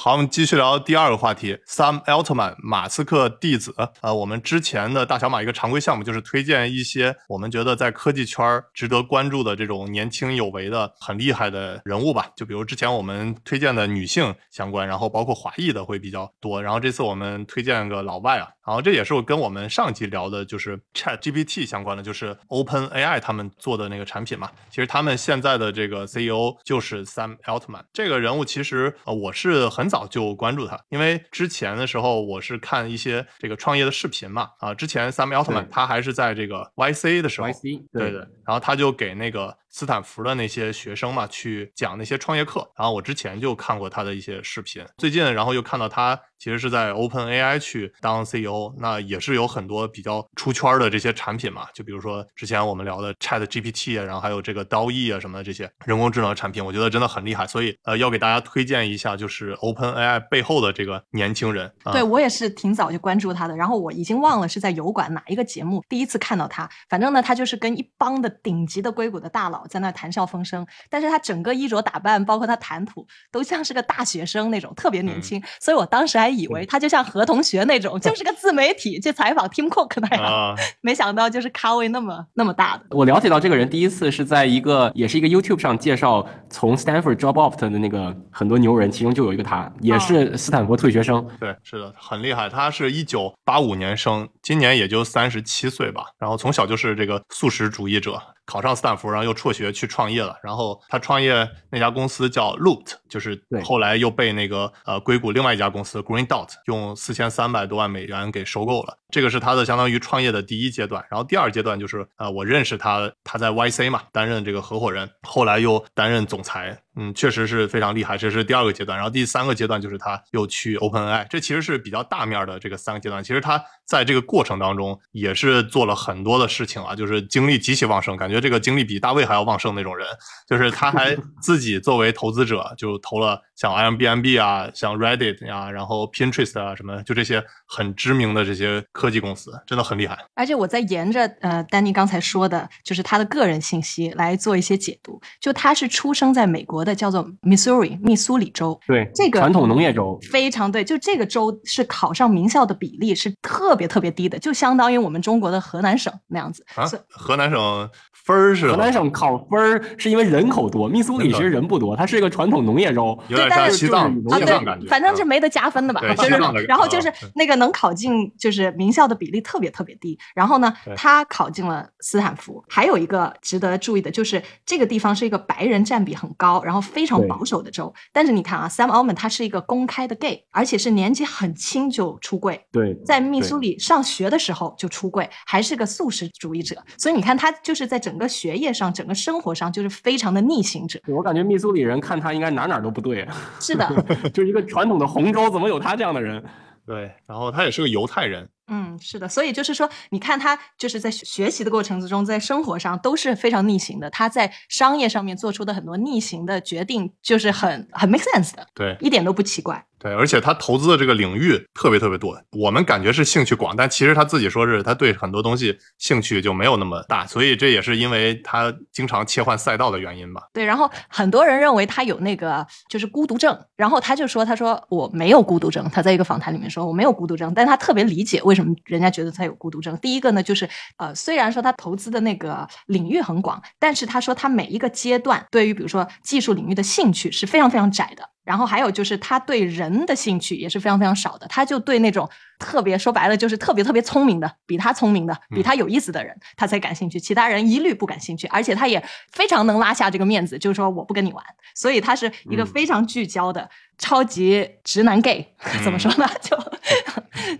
好，我们继续聊第二个话题，Sam Altman，马斯克弟子。呃，我们之前的大小马一个常规项目就是推荐一些我们觉得在科技圈儿值得关注的这种年轻有为的、很厉害的人物吧。就比如之前我们推荐的女性相关，然后包括华裔的会比较多。然后这次我们推荐个老外啊，然后这也是我跟我们上集聊的，就是 Chat GPT 相关的，就是 Open AI 他们做的那个产品嘛。其实他们现在的这个 CEO 就是 Sam Altman 这个人物，其实呃我是很早就关注他，因为之前的时候我是看一些这个创业的视频嘛，啊，之前 Sam Altman 他还是在这个 YC 的时候 YC 对对，然后他就给那个斯坦福的那些学生嘛，去讲那些创业课。然后我之前就看过他的一些视频，最近然后又看到他其实是在 Open AI 去当 CEO，那也是有很多比较出圈的这些产品嘛，就比如说之前我们聊的 Chat GPT 啊，然后还有这个 DALL-E 啊什么的这些人工智能产品，我觉得真的很厉害。所以呃，要给大家推荐一下，就是 Open AI 背后的这个年轻人。对我也是挺早就关注他的，然后我已经忘了是在油管哪一个节目第一次看到他。反正呢，他就是跟一帮的顶级的硅谷的大佬在那儿谈笑风生，但是他整个衣着打扮，包括他谈吐，都像是个大学生那种，特别年轻。所以我当时还以为他就像何同学那种，就 是个自媒体去采访 Tim Cook 那样，啊，没想到就是咖位那么那么大的。我了解到这个人第一次是在一个也是一个 YouTube 上介绍从 Stanford drop off 的那个很多牛人，其中就有一个他，也是斯坦福退学生。对，是的，很厉害。他是一九八五年生，今年也就三十七岁吧。然后从小就是这个素食主义者，考上斯坦福，然后又辍学去创业了。然后他创业那家公司叫 Loot，就是后来又被那个呃硅谷另外一家公司 Green Dot 用四千三百多万美元给收购了。这个是他的相当于创业的第一阶段。然后第二阶段就是呃我认识他，他在 YC 嘛担任这个合伙人，后来又担任总裁。嗯，确实是非常厉害，这是第二个阶段。然后第三个阶段就是他又去 OpenAI，这其实是比较大面的这个三个阶段。其实他在这个过程当中也是做了很多的事情啊，就是精力极其旺盛，感觉这个精力比大卫还要旺盛那种人。就是他还 自己作为投资者，就投了像 Airbnb 啊、像 Reddit 呀、然后 Pinterest 啊什么，就这些很知名的这些科技公司，真的很厉害。而且我在沿着呃丹尼刚才说的，就是他的个人信息来做一些解读。就他是出生在美国的，叫做 Missouri 密苏里州，对，这个传统农业州。非常对。就这个州是考上名校的比例是特别特别低的，就相当于我们中国的河南省那样子。啊，河南省分儿是河南省考分儿是因为人口多，密苏里其实人不多，它是一个传统农业州。有点对但是像西藏就是啊，西藏感觉，对，反正是嗯没得加分的吧。对就是然后就是那个能考进就是名校的比例特别特别低。然后呢，他考进了斯坦福。还有一个值得注意的就是，这个地方是一个白人占比很高，然后非常保守的州。但是你看啊，Sam Altman 他是一个公开的 gay，而且是年纪很轻就出柜。对，在密苏里上学的时候就出柜，还是个素食主义者，所以你看他就是在整个学业上、整个生活上就是非常的逆行者。我感觉密苏里人看他应该哪哪都不对，是的，就是一个传统的红州，怎么有他这样的人？对，然后他也是个犹太人，嗯，是的，所以就是说，你看他就是在学学习的过程之中，在生活上都是非常逆行的。他在商业上面做出的很多逆行的决定，就是很很 make sense 的，对一点都不奇怪。对，而且他投资的这个领域特别特别多，我们感觉是兴趣广，但其实他自己说是他对很多东西兴趣就没有那么大，所以这也是因为他经常切换赛道的原因吧。对，然后很多人认为他有那个就是孤独症，然后他就说，他说我没有孤独症，他在一个访谈里面说我没有孤独症，但他特别理解为什么人家觉得他有孤独症。第一个呢，就是呃，虽然说他投资的那个领域很广，但是他说他每一个阶段对于比如说技术领域的兴趣是非常非常窄的。然后还有就是他对人的兴趣也是非常非常少的，他就对那种特别说白了就是特别特别聪明的，比他聪明的，比他有意思的人，他才感兴趣，其他人一律不感兴趣。而且他也非常能拉下这个面子，就是说我不跟你玩。所以他是一个嗯非常聚焦的、超级直男 gay，、怎么说呢？就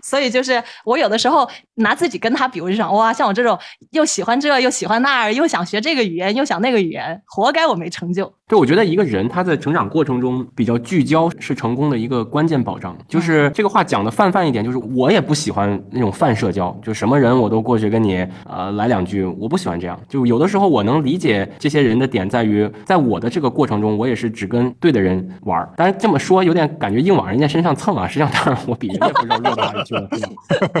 所以就是我有的时候拿自己跟他比，我就想哇，像我这种又喜欢这又喜欢那儿，又想学这个语言又想那个语言，活该我没成就。就我觉得一个人他在成长过程中比较聚焦是成功的一个关键保障。就是这个话讲的泛泛一点，就是我也不喜欢那种泛社交，就什么人我都过去跟你呃来两句，我不喜欢这样。就有的时候我能理解这些人的点在于，在我的这个过程中，我也是只跟对的人玩儿。当然这么说有点感觉硬往人家身上蹭啊，实际上当然我比人家不知道弱到哪里去了？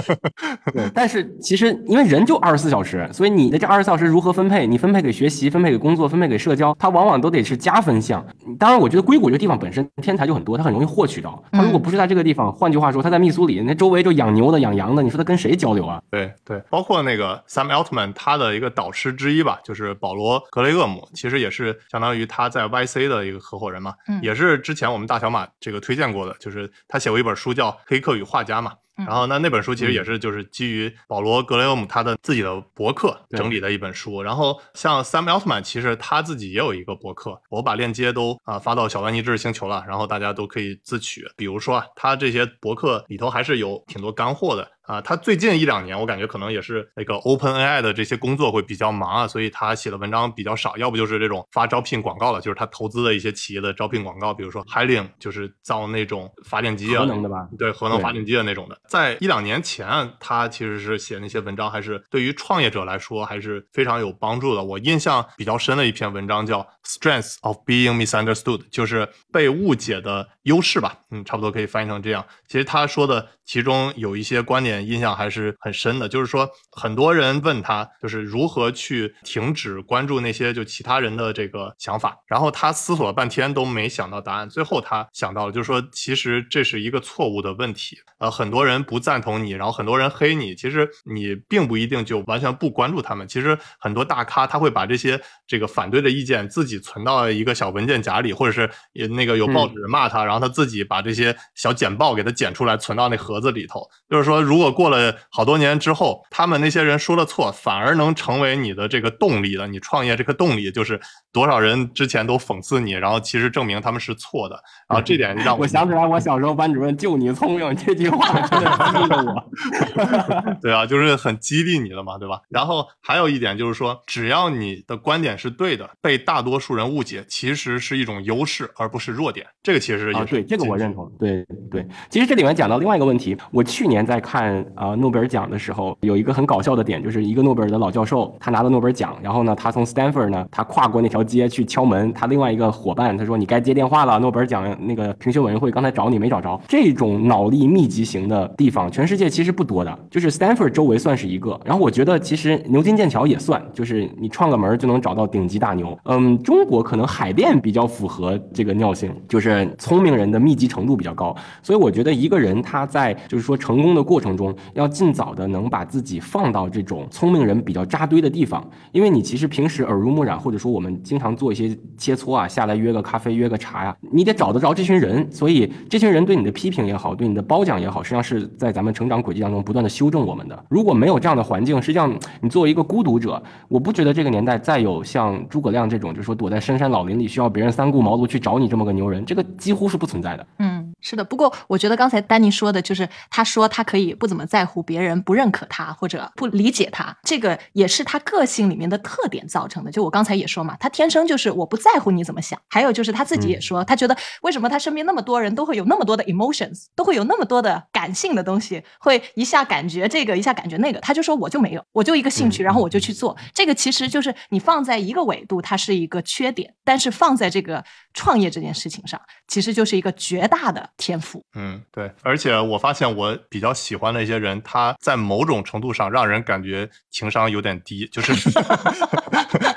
对，但是其实因为人就二十四小时，所以你的这二十四小时如何分配？你分配给学习，分配给工作，分配给社交，它往往都得是加分项。当然，我觉得硅谷这个地方本身天才就很多，它很容易获取到。他如果不是在这个地方，换句话说，他在密苏里，那周围就养牛的、养羊的，你说他跟谁交流啊？对对，包括那个 Sam Altman 他的一个导师之一吧，就是保罗格雷厄姆，其实也是相当于他在 YC 的一个合伙人嘛，嗯也是之前我们大小马这个推荐过的，就是他写过一本书叫《黑客与画家》嘛。嗯然后那那本书其实也是就是基于保罗格雷厄姆他的自己的博客整理的一本书。然后像 Sam Altman，其实他自己也有一个博客，我把链接都啊、发到小万尼知识星球了，然后大家都可以自取。比如说啊，他这些博客里头还是有挺多干货的。啊，他最近一两年，我感觉可能也是那个 Open AI 的这些工作会比较忙啊，所以他写的文章比较少，要不就是这种发招聘广告的，就是他投资的一些企业的招聘广告，比如说 Hailing 就是造那种发电机啊，核能的吧？对核能发电机的那种的。在一两年前，他其实是写那些文章，还是对于创业者来说还是非常有帮助的。我印象比较深的一篇文章叫《strength of Being Misunderstood》，就是被误解的优势吧。嗯，差不多可以翻译成这样。其实他说的其中有一些观点印象还是很深的，就是说很多人问他就是如何去停止关注那些就其他人的这个想法，然后他思索了半天都没想到答案，最后他想到了，就是说其实这是一个错误的问题。呃，很多人不赞同你，然后很多人黑你，其实你并不一定就完全不关注他们。其实很多大咖他会把这些这个反对的意见自己存到一个小文件夹里，或者是也那个有报纸骂他，然后他自己把这些小简报给他剪出来存到那盒子里头。就是说，如果过了好多年之后，他们那些人说了错，反而能成为你的这个动力的，你创业这个动力就是多少人之前都讽刺你，然后其实证明他们是错的，然后这点让我想起来，我小时候班主任就你聪明这句话真的激励了我。对啊，就是很激励你了嘛，对吧？然后还有一点就是说，只要你的观点是对的，被大多数人误解，其实是一种优势，而不是弱点。这个其实也啊，对，这个我认同。对对，其实这里面讲到另外一个问题，我去年在看啊、呃诺贝尔奖的时候，有一个很搞笑的点，就是一个诺贝尔的老教授，他拿了诺贝尔奖，然后呢，他从 Stanford 呢，他跨过那条街去敲门，他另外一个伙伴他说你该接电话了，诺贝尔奖那个评选委员会刚才找你没找着。这种脑力密集型的地方，全世界其实不多的，就是 Stanford 周围算是一个。然后我觉得其实牛津、剑桥也算，就是你串个门就能找到顶级大牛。嗯，中国可能海淀比较符合这个尿性，就是聪明人的密集程度比较高。所以我觉得一个人他在就是说成功的过程中，要尽早的能把自己放到这种聪明人比较扎堆的地方，因为你其实平时耳濡目染，或者说我们经常做一些切磋啊，下来约个咖啡、约个茶呀、你得找得着这群人。所以这群人对你的批评也好，对你的褒奖也好，实际上是在咱们成长轨迹当中不断的修正我们的。如果没有这样的环境，实际上你作为一个孤独者，我不觉得这个年代再有像诸葛亮这种，就是说躲在深山老林里需要别人三顾茅庐去找你这么个牛人，这个几乎是不存在的。嗯，是的。不过我觉得刚才丹尼说的，就是他说他可以不怎么在乎别人不认可他或者不理解他，这个也是他个性里面的特点造成的。就我刚才也说嘛，他天生就是我不在乎你怎么想。还有就是他自己也说，他觉得为什么他身边那么多人都会有那么多的 emotions，都会有那么多的感性的东西，会一下感觉这个，一下感觉那个。他就说我就没有，我就一个兴趣，嗯然后我就去做。这个其实就是你放在一个维度，它是一个缺点，但是放在这个创业这件事情上，其实就是一个绝大的天赋。嗯，对，而且我发现我比较喜欢的一些人，他在某种程度上让人感觉情商有点低，就是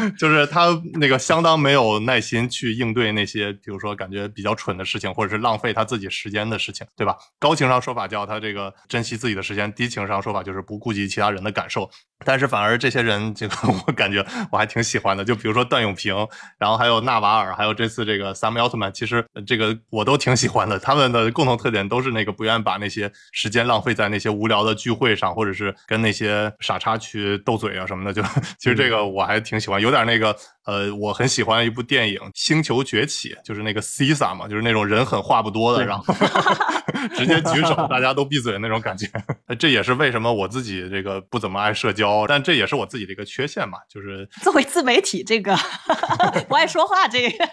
就是他那个相当没有耐心去应对那些，比如说感觉比较蠢的事情，或者是浪费他自己时间的事情，对吧？高情商说法叫他这个珍惜自己的时间，低情商说法就是不顾及其他人的感受。但是反而这些人，这个我感觉我还挺喜欢的，就比如说段永平，然后还有纳瓦尔，还有这次这个 Sam Altman，其实呃这个我都挺喜欢的。他们的共同特点都是那个不愿意把那些时间浪费在那些无聊的聚会上，或者是跟那些傻叉去斗嘴啊什么的。就 其实这个我还挺喜欢，有有点那个呃，我很喜欢一部电影《星球崛起》，就是那个 Caesar 嘛，就是那种人狠话不多的，然后 直接举手，大家都闭嘴那种感觉。这也是为什么我自己这个不怎么爱社交，但这也是我自己的一个缺陷嘛，就是作为自媒体，这个 不爱说话，这个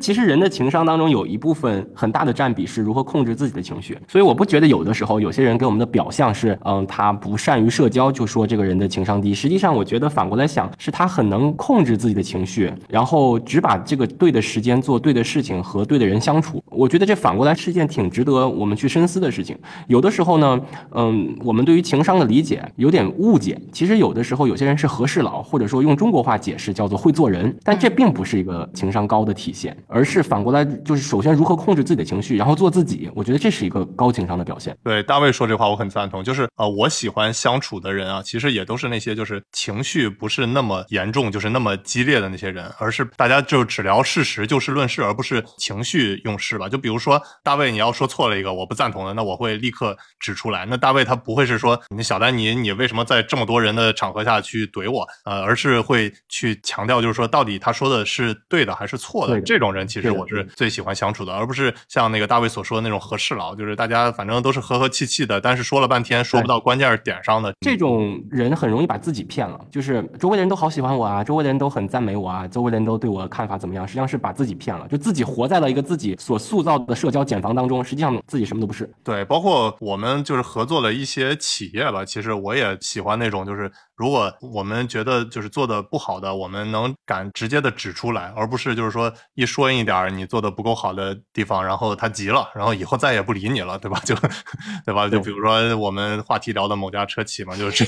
其实人的情商当中有一部分很大的占比是如何控制自己的情绪，所以我不觉得有的时候有些人给我们的表象是，嗯，他不善于社交，就说这个人的情商低。实际上，我觉得反反过来想，是他很能控制自己的情绪，然后只把这个对的时间做对的事情和对的人相处。我觉得这反过来是一件挺值得我们去深思的事情。有的时候呢，嗯，我们对于情商的理解有点误解。其实有的时候有些人是和事佬，或者说用中国话解释叫做会做人，但这并不是一个情商高的体现。而是反过来就是首先如何控制自己的情绪，然后做自己。我觉得这是一个高情商的表现。对大卫说这话我很赞同，就是呃，我喜欢相处的人啊，其实也都是那些就是情绪不是那么严重，就是那么激烈的那些人，而是大家就只聊事实，就事论事，而不是情绪用事吧。就比如说大卫，你要说错了一个我不赞同的，那我会立刻指出来。那大卫他不会是说你小丹尼，你为什么在这么多人的场合下去怼我？呃，而是会去强调，就是说到底他说的是对的还是错的。对这种人其实我是最喜欢相处的，而不是像那个大卫所说的那种和事佬，就是大家反正都是和和气气的，但是说了半天说不到关键点上的。这种人很容易把自己骗了，就是是周围的人都好喜欢我啊，周围的人都很赞美我啊，周围的人都对我看法怎么样，实际上是把自己骗了，就自己活在了一个自己所塑造的社交茧房当中，实际上自己什么都不是。对，包括我们就是合作的一些企业吧，其实我也喜欢那种，就是如果我们觉得就是做的不好的，我们能敢直接的指出来，而不是就是说一说一点儿你做的不够好的地方，然后他急了，然后以后再也不理你了，对吧？就 对吧？就比如说我们话题聊的某家车企嘛，就是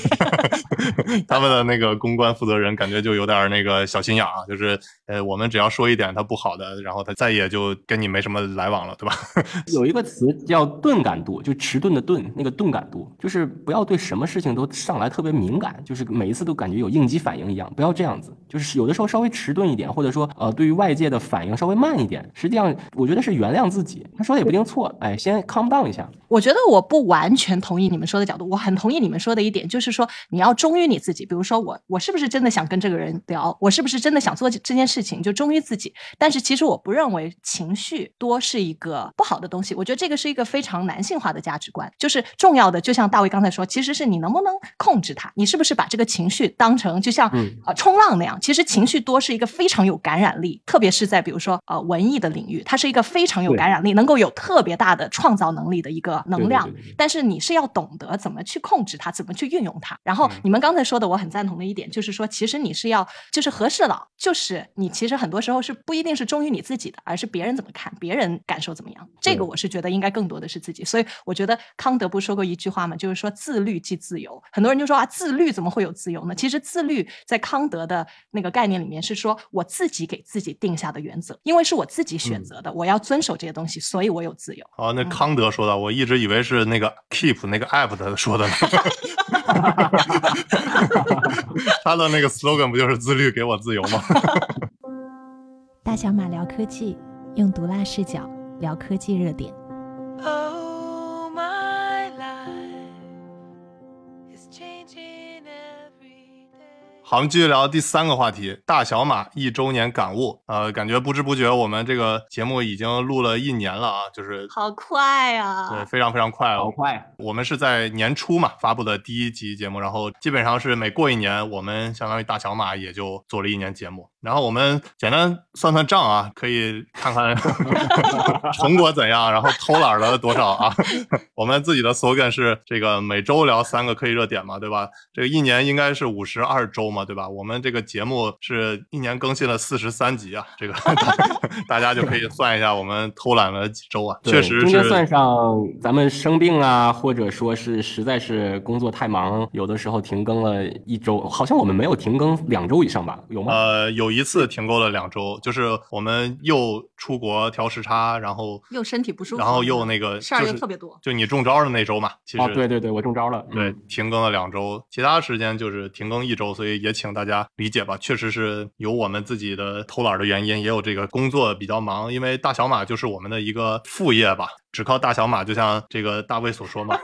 他们的那个公关负责人感觉就有点那个小心眼儿啊，就是呃，我们只要说一点他不好的，然后他再也就跟你没什么来往了，对吧？有一个词叫钝感度，就迟钝的钝，那个钝感度，就是不要对什么事情都上来特别敏感，就是每一次都感觉有应激反应一样，不要这样子，就是有的时候稍微迟钝一点，或者说呃对于外界的反应稍微慢一点，实际上我觉得是原谅自己，他说的也不一定错，哎，先 calm down 一下，我觉得我不完全同意你们说的角度，我很同意你们说的一点，就是说你要忠于你自己。比如说我，我是不是真的想跟这个人聊？我是不是真的想做这件事情？就忠于自己。但是其实我不认为情绪多是一个不好的东西。我觉得这个是一个非常男性化的价值观，就是重要的。就像大卫刚才说，其实是你能不能控制它，你是不是把这个情绪当成就像嗯呃冲浪那样？其实情绪多是一个非常有感染力，特别是在比如说呃文艺的领域，它是一个非常有感染力，能够有特别大的创造能力的一个能量。对对对对但是你是要懂得怎么去控制它，怎么去运用它。然后嗯你们刚才说的，我很赞同的一点就是说，其实你是要就是合适了，就是你其实很多时候是不一定是忠于你自己的，而是别人怎么看，别人感受怎么样。这个我是觉得应该更多的是自己。所以我觉得康德不说过一句话嘛，就是说自律即自由。很多人就说啊，自律怎么会有自由呢？其实自律在康德的那个概念里面是说我自己给自己定下的原则，因为是我自己选择的，我要遵守这些东西，所以我有自由。哦，那康德说的，我一直以为是那个 Keep 那个 app 的说的呢。他的那个 slogan 不就是自律给我自由吗？大小马聊科技，用毒辣视角聊科技热点。好，我们继续聊第三个话题，大小马一周年感悟。呃，感觉不知不觉我们这个节目已经录了一年了啊，就是好快啊！对，非常非常快哦。好快，我们是在年初嘛发布的第一集节目，然后基本上是每过一年，我们相当于大小马也就做了一年节目。然后我们简单算算账啊，可以看看 成果怎样，然后偷懒了多少啊。我们自己的 slogan 是这个每周聊三个科技热点嘛，对吧？这个一年应该是五十二周嘛，对吧？我们这个节目是一年更新了四十三集啊，这个 大家就可以算一下我们偷懒了几周啊，确实是中间算上咱们生病啊，或者说是实在是工作太忙，有的时候停更了一周，好像我们没有停更两周以上吧？有吗？呃，有一次停够了两周，就是我们又出国调时差，然后又身体不舒服然后又那个事儿就是又特别多就你中招的那周嘛，其实、哦，对对对，我中招了。对嗯，停更了两周，其他时间就是停更一周，所以也请大家理解吧。确实是有我们自己的偷懒的原因，也有这个工作比较忙，因为大小马就是我们的一个副业吧。只靠大小马，就像这个大卫所说嘛，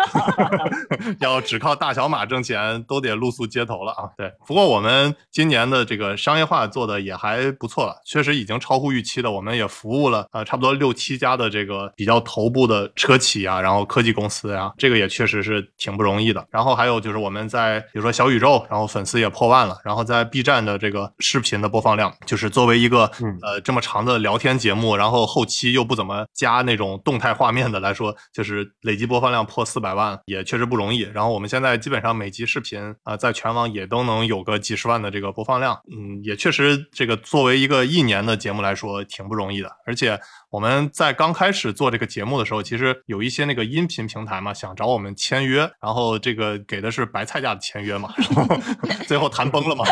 要只靠大小马挣钱，都得露宿街头了啊。对，不过我们今年的这个商业化做的也还不错了，确实已经超乎预期的。我们也服务了呃差不多六七家的这个比较头部的车企啊，然后科技公司呀、这个也确实是挺不容易的。然后还有就是我们在比如说小宇宙，然后粉丝也破万了，然后在 B 站的这个视频的播放量，就是作为一个、嗯呃这么长的聊天节目，然后后期又不怎么加那种动态画面。面的来说，就是累计播放量破四百万也确实不容易。然后我们现在基本上每集视频啊、在全网也都能有个几十万的这个播放量，嗯，也确实这个作为一个一年的节目来说挺不容易的。而且我们在刚开始做这个节目的时候，其实有一些那个音频平台嘛，想找我们签约，然后这个给的是白菜价的签约嘛，然后 最后谈崩了嘛。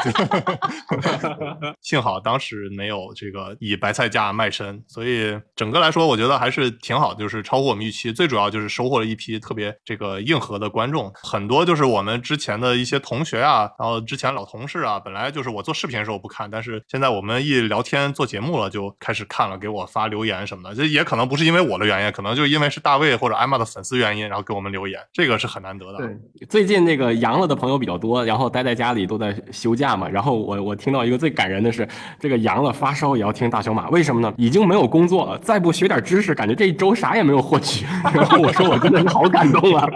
幸好当时没有这个以白菜价卖身，所以整个来说，我觉得还是挺好，就是超乎我们预期。最主要就是收获了一批特别这个硬核的观众，很多就是我们之前的一些同学啊，然后之前老同事啊，本来就是我做视频的时候不看，但是现在我们一聊天做节目了，就开始看了，给我发留言什么的。这也可能不是因为我的原因，可能就因为是大卫或者艾玛的粉丝原因，然后给我们留言，这个是很难得的。对，最近那个阳了的朋友比较多，然后待在家里都在休假嘛。然后我我听到一个最感人的是，这个阳了发烧也要听大小马，为什么呢？已经没有工作了，再不学点知识，感觉这一周啥也没有获取。然后我说我真的是好感动啊。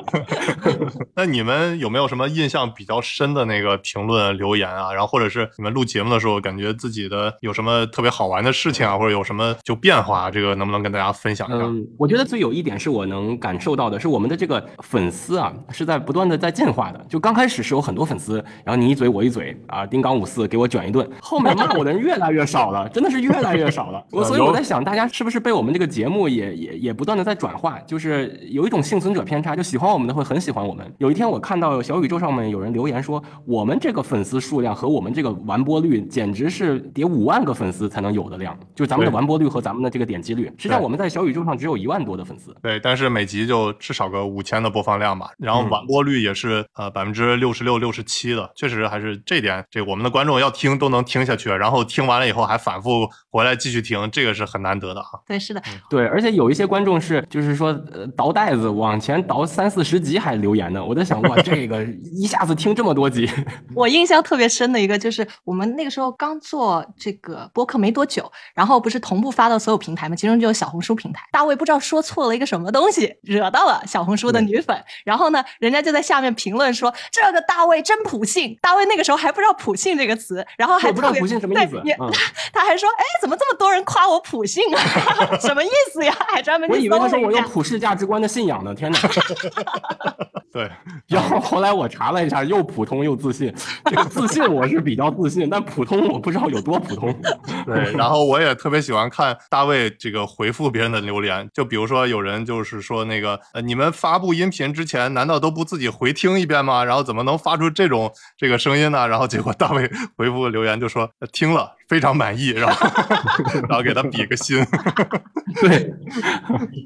那你们有没有什么印象比较深的那个评论留言啊？然后或者是你们录节目的时候，感觉自己的有什么特别好玩的事情啊，或者有什么就变化啊，这个能不能跟大家分享一下？嗯，我觉得最有一点是我能感受到的，是我们的这个粉丝啊，是在不断的在进化的。就刚开始是有很多粉丝，然后你一嘴我一嘴啊，丁刚五四给我卷一顿，后面骂我的人越来越少了，真的是越来越少了。我所以我在想，大家是不是被我们这个节目也也也不断的在转化，就是有一种幸存者偏差，就喜欢我们的会很喜欢我们。有一天我看到小宇宙上面有人留言说，我们这个粉丝数量和我们这个完播率简直是得五万个粉丝才能有的量，就咱们的完播率和咱们的这个点击率，实际上我们在小宇宙上只有一万多的粉丝。对，但是每集就至少个五千的播放量吧，然后嗯完播率也是呃百分之六十六、六十七的，确实还是这点，这个我们的观众要听都能听下去，然后听完了以后还反复回来继续听，这个是很难得的啊。对，是的，对，而且有一些观众是，就是说，呃，倒袋子往前倒三四十集还留言呢。我在想，哇，这个一下子听这么多集，我印象特别深的一个就是我们那个时候刚做这个播客没多久，然后不是同步发到所有平台嘛，其中就有小红书平台。大卫不知道说错了一个什么东西，惹到了小红书的女粉，然后呢，人家就在下面评论说这个大卫真普信。大卫那个时候还不知道普信这个词，然后还不知道普信什么意思嗯他 他还说，哎，怎么这么多人夸我普信啊？什么意思呀？还专门去我以为他说我有普世价值观的信仰呢。天哪！对，然后后来我查了一下，又普通又自信。这个自信我是比较自信，但普通我不知道有多普通。对，然后我也特别喜欢看大卫这个回复别人的留言，就比如说有人就是说那个呃，你们发布音频之前难道都不自己回听一遍吗？然后怎么能发出这种这个声音呢？然后结果大卫回复留言就说、呃听了非常满意，然后 然后给他比个心。对，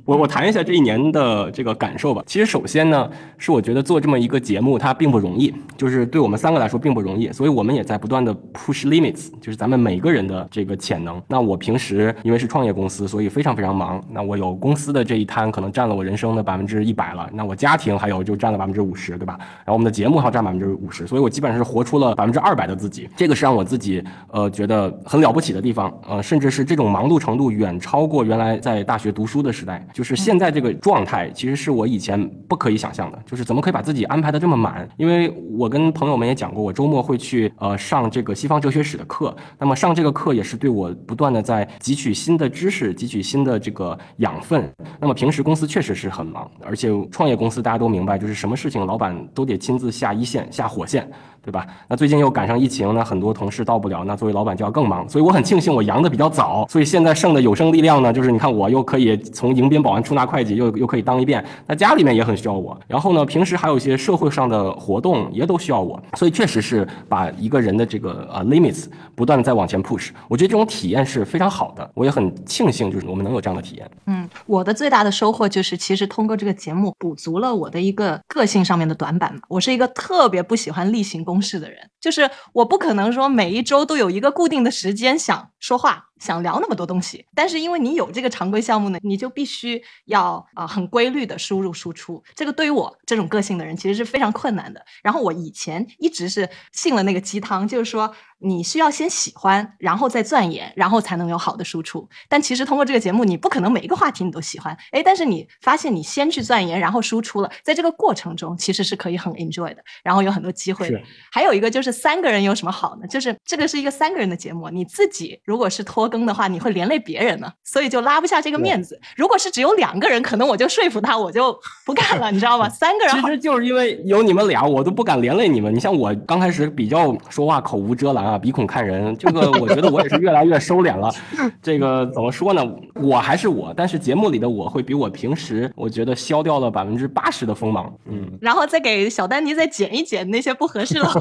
我我谈一下这一年的这个感受吧。其实首先呢，是我觉得做这么一个节目它并不容易，就是对我们三个来说并不容易，所以我们也在不断的 push limits，就是咱们每个人的这个潜能。那我平时因为是创业公司，所以非常非常忙。那我有公司的这一摊，可能占了我人生的百分之一百了。那我家庭还有就占了百分之五十，对吧？然后我们的节目还要占百分之五十，所以我基本上是活出了百分之二百的自己。这个是让我自己呃觉得很了不起的地方，呃，甚至是这种忙碌程度远超过原来在大学读书的时代。就是现在这个状态，其实是我以前不可以想象的，就是怎么可以把自己安排的这么满？因为我跟朋友们也讲过，我周末会去呃上这个西方哲学史的课，那么上这个课也是对我不断的在汲取新的知识，汲取新的这个养分。那么平时公司确实是很忙，而且创业公司大家都明白，就是什么事情老板都得亲自下一线、下火线。对吧？那最近又赶上疫情，那很多同事到不了，那作为老板就要更忙。所以我很庆幸我阳的比较早，所以现在剩的有生力量呢，就是你看我又可以从迎宾保安出纳会计，又又可以当一遍。那家里面也很需要我，然后呢，平时还有一些社会上的活动也都需要我，所以确实是把一个人的这个呃 limits 不断的在往前 push。我觉得这种体验是非常好的，我也很庆幸就是我们能有这样的体验。嗯，我的最大的收获就是，其实通过这个节目补足了我的一个个性上面的短板嘛。我是一个特别不喜欢例行公事的人，就是我不可能说每一周都有一个固定的时间想说话。想聊那么多东西，但是因为你有这个常规项目呢，你就必须要啊、呃、很规律的输入输出。这个对于我这种个性的人其实是非常困难的。然后我以前一直是信了那个鸡汤，就是说你需要先喜欢，然后再钻研，然后才能有好的输出。但其实通过这个节目，你不可能每一个话题你都喜欢，哎，但是你发现你先去钻研，然后输出了，在这个过程中其实是可以很 enjoy 的，然后有很多机会的。还有一个就是三个人有什么好呢？就是这个是一个三个人的节目，你自己如果是拖更的话，你会连累别人呢，所以就拉不下这个面子。如果是只有两个人，可能我就说服他，我就不干了，你知道吗？三个人好其实就是因为有你们俩，我都不敢连累你们。你像我刚开始比较说话口无遮拦啊，鼻孔看人，这个我觉得我也是越来越收敛了。这个怎么说呢？我还是我，但是节目里的我会比我平时我觉得消掉了百分之八十的锋芒。嗯，然后再给小丹尼再剪一剪那些不合适的 话。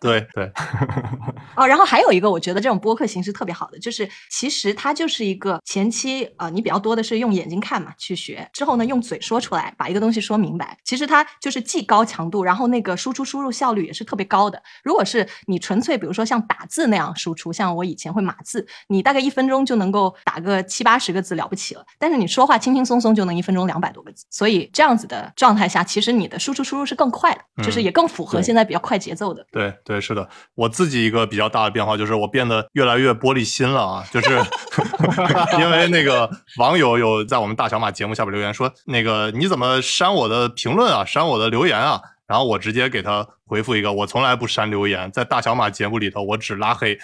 对对，哦，然后还有一个，我觉得这种播客形式特别好的，就是其实它就是一个前期呃，你比较多的是用眼睛看嘛去学，之后呢用嘴说出来，把一个东西说明白。其实它就是既高强度，然后那个输出输入效率也是特别高的。如果是你纯粹比如说像打字那样输出，像我以前会码字，你大概一分钟就能够打个七八十个字了不起了。但是你说话轻轻松松就能一分钟两百多个字，所以这样子的状态下，其实你的输出输入是更快的，就是嗯也更符合现在比较快节奏的。对对，是的，我自己一个比较大的变化就是我变得越来越玻璃心了啊，就是 因为那个网友有在我们大小马节目下边留言说，那个你怎么删我的评论啊，删我的留言啊？然后我直接给他回复一个，我从来不删留言，在大小马节目里头我只拉黑。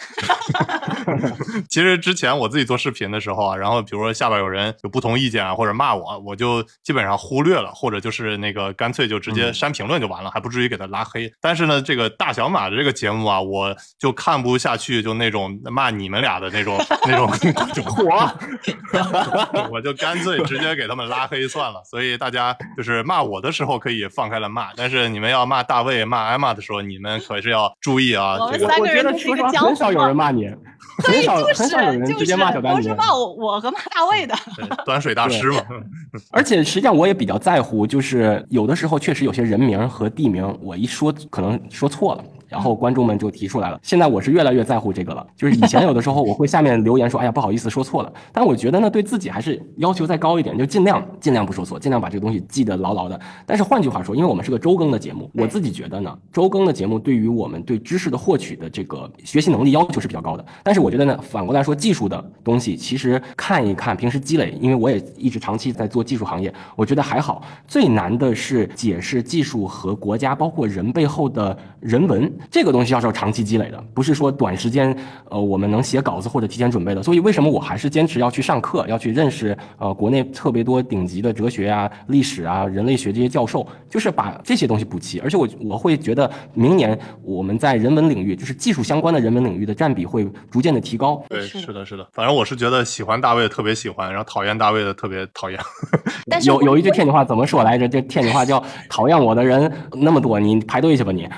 其实之前我自己做视频的时候啊，然后比如说下边有人有不同意见啊，或者骂我，我就基本上忽略了，或者就是那个干脆就直接删评论就完了，还不至于给他拉黑。但是呢，这个大小马的这个节目啊，我就看不下去，就那种骂你们俩的那种那种那种火，我就干脆直接给他们拉黑算了。所以大家就是骂我的时候可以放开了骂，但是你们要骂大卫、骂艾玛的时候，你们可是要注意啊我。们这个三个我觉得人就是一个江湖很少有人骂你，很少就是很少有人直接骂小丹尼就是都是。骂我我和骂大卫的。对端水大师嘛。而且实际上我也比较在乎，就是有的时候确实有些人名和地名，我一说可能说错了。然后观众们就提出来了，现在我是越来越在乎这个了。就是以前有的时候我会下面留言说，哎呀不好意思说错了，但我觉得呢对自己还是要求再高一点，就尽量尽量不说错，尽量把这个东西记得牢牢的。但是换句话说，因为我们是个周更的节目，我自己觉得呢，周更的节目对于我们对知识的获取的这个学习能力要求是比较高的。但是我觉得呢，反过来说，技术的东西其实看一看，平时积累，因为我也一直长期在做技术行业，我觉得还好。最难的是解释技术和国家包括人背后的人文，这个东西要是要长期积累的，不是说短时间呃我们能写稿子或者提前准备的。所以为什么我还是坚持要去上课，要去认识呃国内特别多顶级的哲学啊、历史啊、人类学这些教授，就是把这些东西补齐。而且我我会觉得明年我们在人文领域，就是技术相关的人文领域的占比会逐渐的提高。对，是的是的，反正我是觉得喜欢大卫的特别喜欢，然后讨厌大卫的特别讨厌。有 但是我有一句天津话怎么说来着？这天津话叫“讨厌我的人那么多，你排队去吧你。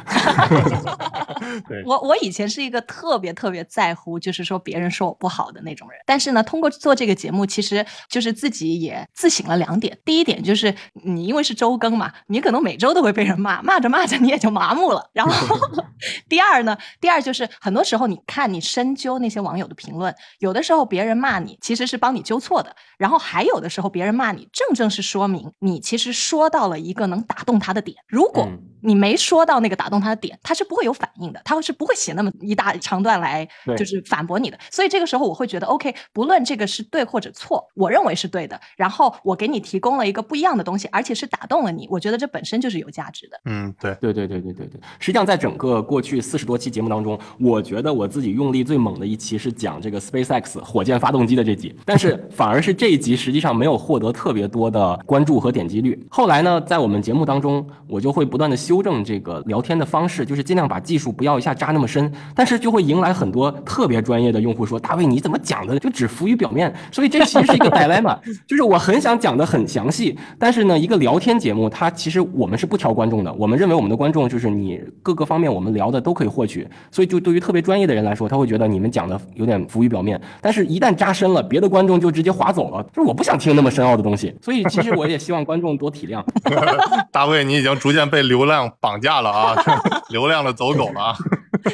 对，我我以前是一个特别特别在乎，就是说别人说我不好的那种人。但是呢，通过做这个节目，其实就是自己也自省了两点。第一点就是你因为是周更嘛，你可能每周都会被人骂，骂着骂着你也就麻木了。然后 第二呢，第二就是很多时候你看你深究那些网友的评论，有的时候别人骂你其实是帮你纠错的，然后还有的时候别人骂你，正正是说明你其实说到了一个能打动他的点。如果嗯你没说到那个打动他的点，他是不会有反应的，他是不会写那么一大长段来对就是反驳你的。所以这个时候我会觉得，OK，不论这个是对或者错，我认为是对的。然后我给你提供了一个不一样的东西，而且是打动了你，我觉得这本身就是有价值的。嗯，对，对对对对对对，实际上在整个过去四十多期节目当中，我觉得我自己用力最猛的一期是讲这个 SpaceX 火箭发动机的这集，但是反而是这一集实际上没有获得特别多的关注和点击率。后来呢，在我们节目当中，我就会不断的修正这个聊天的方式，就是尽量把技术不要一下扎那么深，但是就会迎来很多特别专业的用户说：“大卫你怎么讲的就只浮于表面？”所以这其实是一个 dilemma，就是我很想讲的很详细，但是呢，一个聊天节目它其实我们是不挑观众的，我们认为我们的观众就是你各个方面我们聊的都可以获取，所以就对于特别专业的人来说，他会觉得你们讲的有点浮于表面，但是一旦扎深了，别的观众就直接划走了，就是我不想听那么深奥的东西，所以其实我也希望观众多体谅。大卫，你已经逐渐被流量绑架了啊，流量的走狗了啊。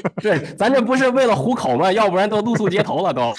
对，咱这不是为了糊口吗？要不然都露宿街头了都。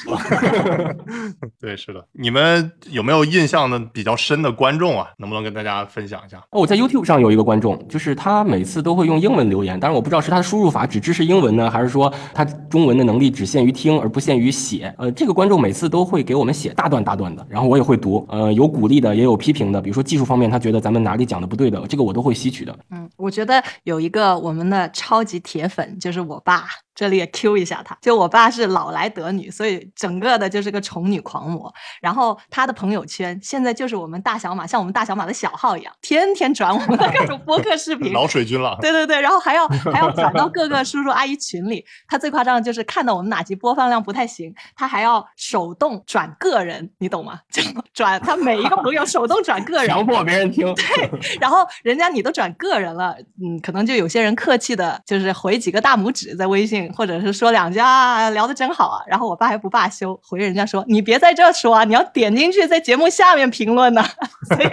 对，是的。你们有没有印象的比较深的观众啊？能不能跟大家分享一下？哦，我在 YouTube 上有一个观众，就是他每次都会用英文留言，但是我不知道是他的输入法只支持英文呢，还是说他中文的能力只限于听而不限于写。呃，这个观众每次都会给我们写大段大段的，然后我也会读，呃，有鼓励的，也有批评的，比如说技术方面他觉得咱们哪里讲的不对的，这个我都会吸取的。嗯，我觉得有一个我们的超级铁粉，就是我爸，这里也 Q 一下他，就我爸是老来得女，所以整个的就是个宠女狂魔。然后他的朋友圈现在就是我们大小马，像我们大小马的小号一样，天天转我们的各种播客视频。老水军了。对对对，然后还要 还要转到各个叔叔阿姨群里。他最夸张的就是看到我们哪集播放量不太行，他还要手动转个人，你懂吗？就 转他每一个朋友手动转个人，强迫别人听。对然后人家你都转个人了，嗯，可能就有些人客气的，就是回几个大拇指在微信，或者是说两句啊，聊得真好啊。然后我爸还不罢休，回人家说你别在这说啊，你要点进去在节目下面评论呢。所以，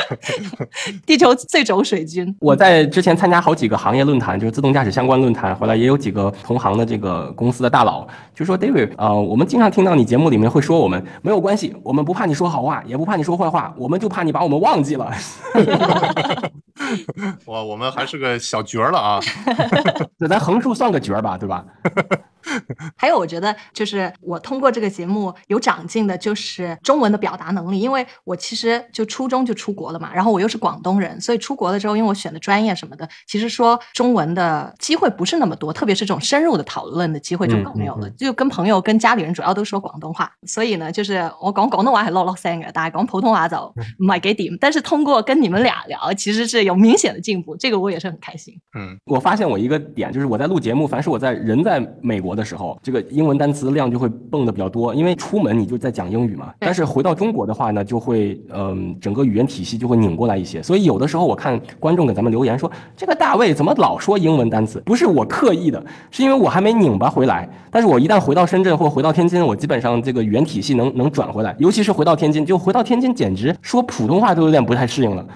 地球最轴水军，我在之前参加好几个行业论坛，就是自动驾驶相关论坛，回来也有几个同行的这个公司的大佬就说，David 啊、我们经常听到你节目里面会说我们没有关系，我们不怕你说好话，也不怕你说坏话，我们就怕你把我们忘记了。哇，我们还是个小角儿了啊！这咱横竖算个角儿吧，对吧？还有，我觉得就是我通过这个节目有长进的，就是中文的表达能力。因为我其实就初中就出国了嘛，然后我又是广东人，所以出国了之后，因为我选的专业什么的，其实说中文的机会不是那么多，特别是这种深入的讨论的机会就更没有了。就跟朋友、跟家里人主要都说广东话，所以呢，就是我講廣東話係落落聲嘅，但係講普通话就唔係幾點。但是通过跟你们俩聊，其实是有明显的进步，这个我也是很开心。嗯，我发现我一个点就是我在录节目，凡是我在人在美国的时候，这个英文单词量就会蹦的比较多，因为出门你就在讲英语嘛。但是回到中国的话呢，就会嗯、呃，整个语言体系就会拧过来一些。所以有的时候我看观众给咱们留言说，这个大卫怎么老说英文单词？不是我刻意的，是因为我还没拧巴回来。但是我一旦回到深圳或回到天津，我基本上这个语言体系能能转回来。尤其是回到天津，就回到天津，简直说普通话都有点不太适应了。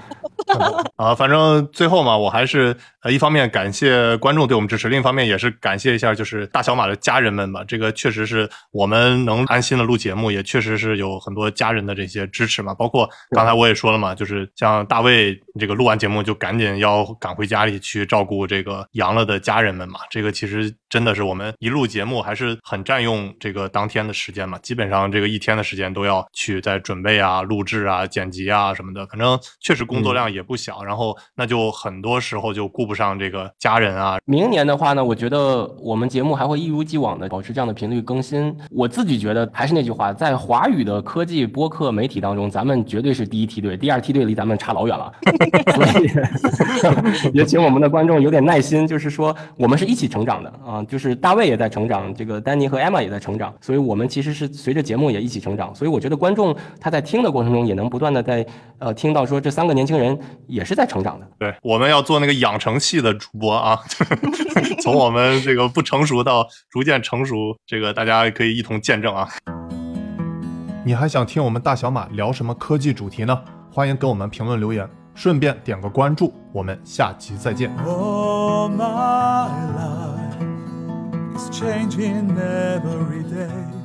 啊，反正最后嘛，我还是呃一方面感谢观众对我们支持，另一方面也是感谢一下就是大小马的家人们吧。这个确实是我们能安心的录节目，也确实是有很多家人的这些支持嘛。包括刚才我也说了嘛，就是像大卫这个录完节目就赶紧要赶回家里去照顾这个阳了的家人们嘛。这个其实真的是我们一录节目还是很占用这个当天的时间嘛，基本上这个一天的时间都要去在准备啊、录制啊、剪辑啊什么的，反正确实工作量也不小。然后那就很多时候就顾不上这个家人啊。明年的话呢，我觉得我们节目还会一如既往的保持这样的频率更新。我自己觉得还是那句话，在华语的科技播客媒体当中，咱们绝对是第一梯队，第二梯队离咱们差老远了。所以 也请我们的观众有点耐心，就是说我们是一起成长的啊，就是大卫也在成长，这个丹尼和 Emma 也在成长，所以我们其实是随着节目也一起成长。所以我觉得观众他在听的过程中也能不断的在呃听到说这三个年轻人也是在成长的。对，我们要做那个养成系的主播啊，从我们这个不成熟到逐渐成熟，这个大家可以一同见证啊。你还想听我们大小马聊什么科技主题呢？欢迎给我们评论留言，顺便点个关注，我们下期再见。Oh, my life is changing every day.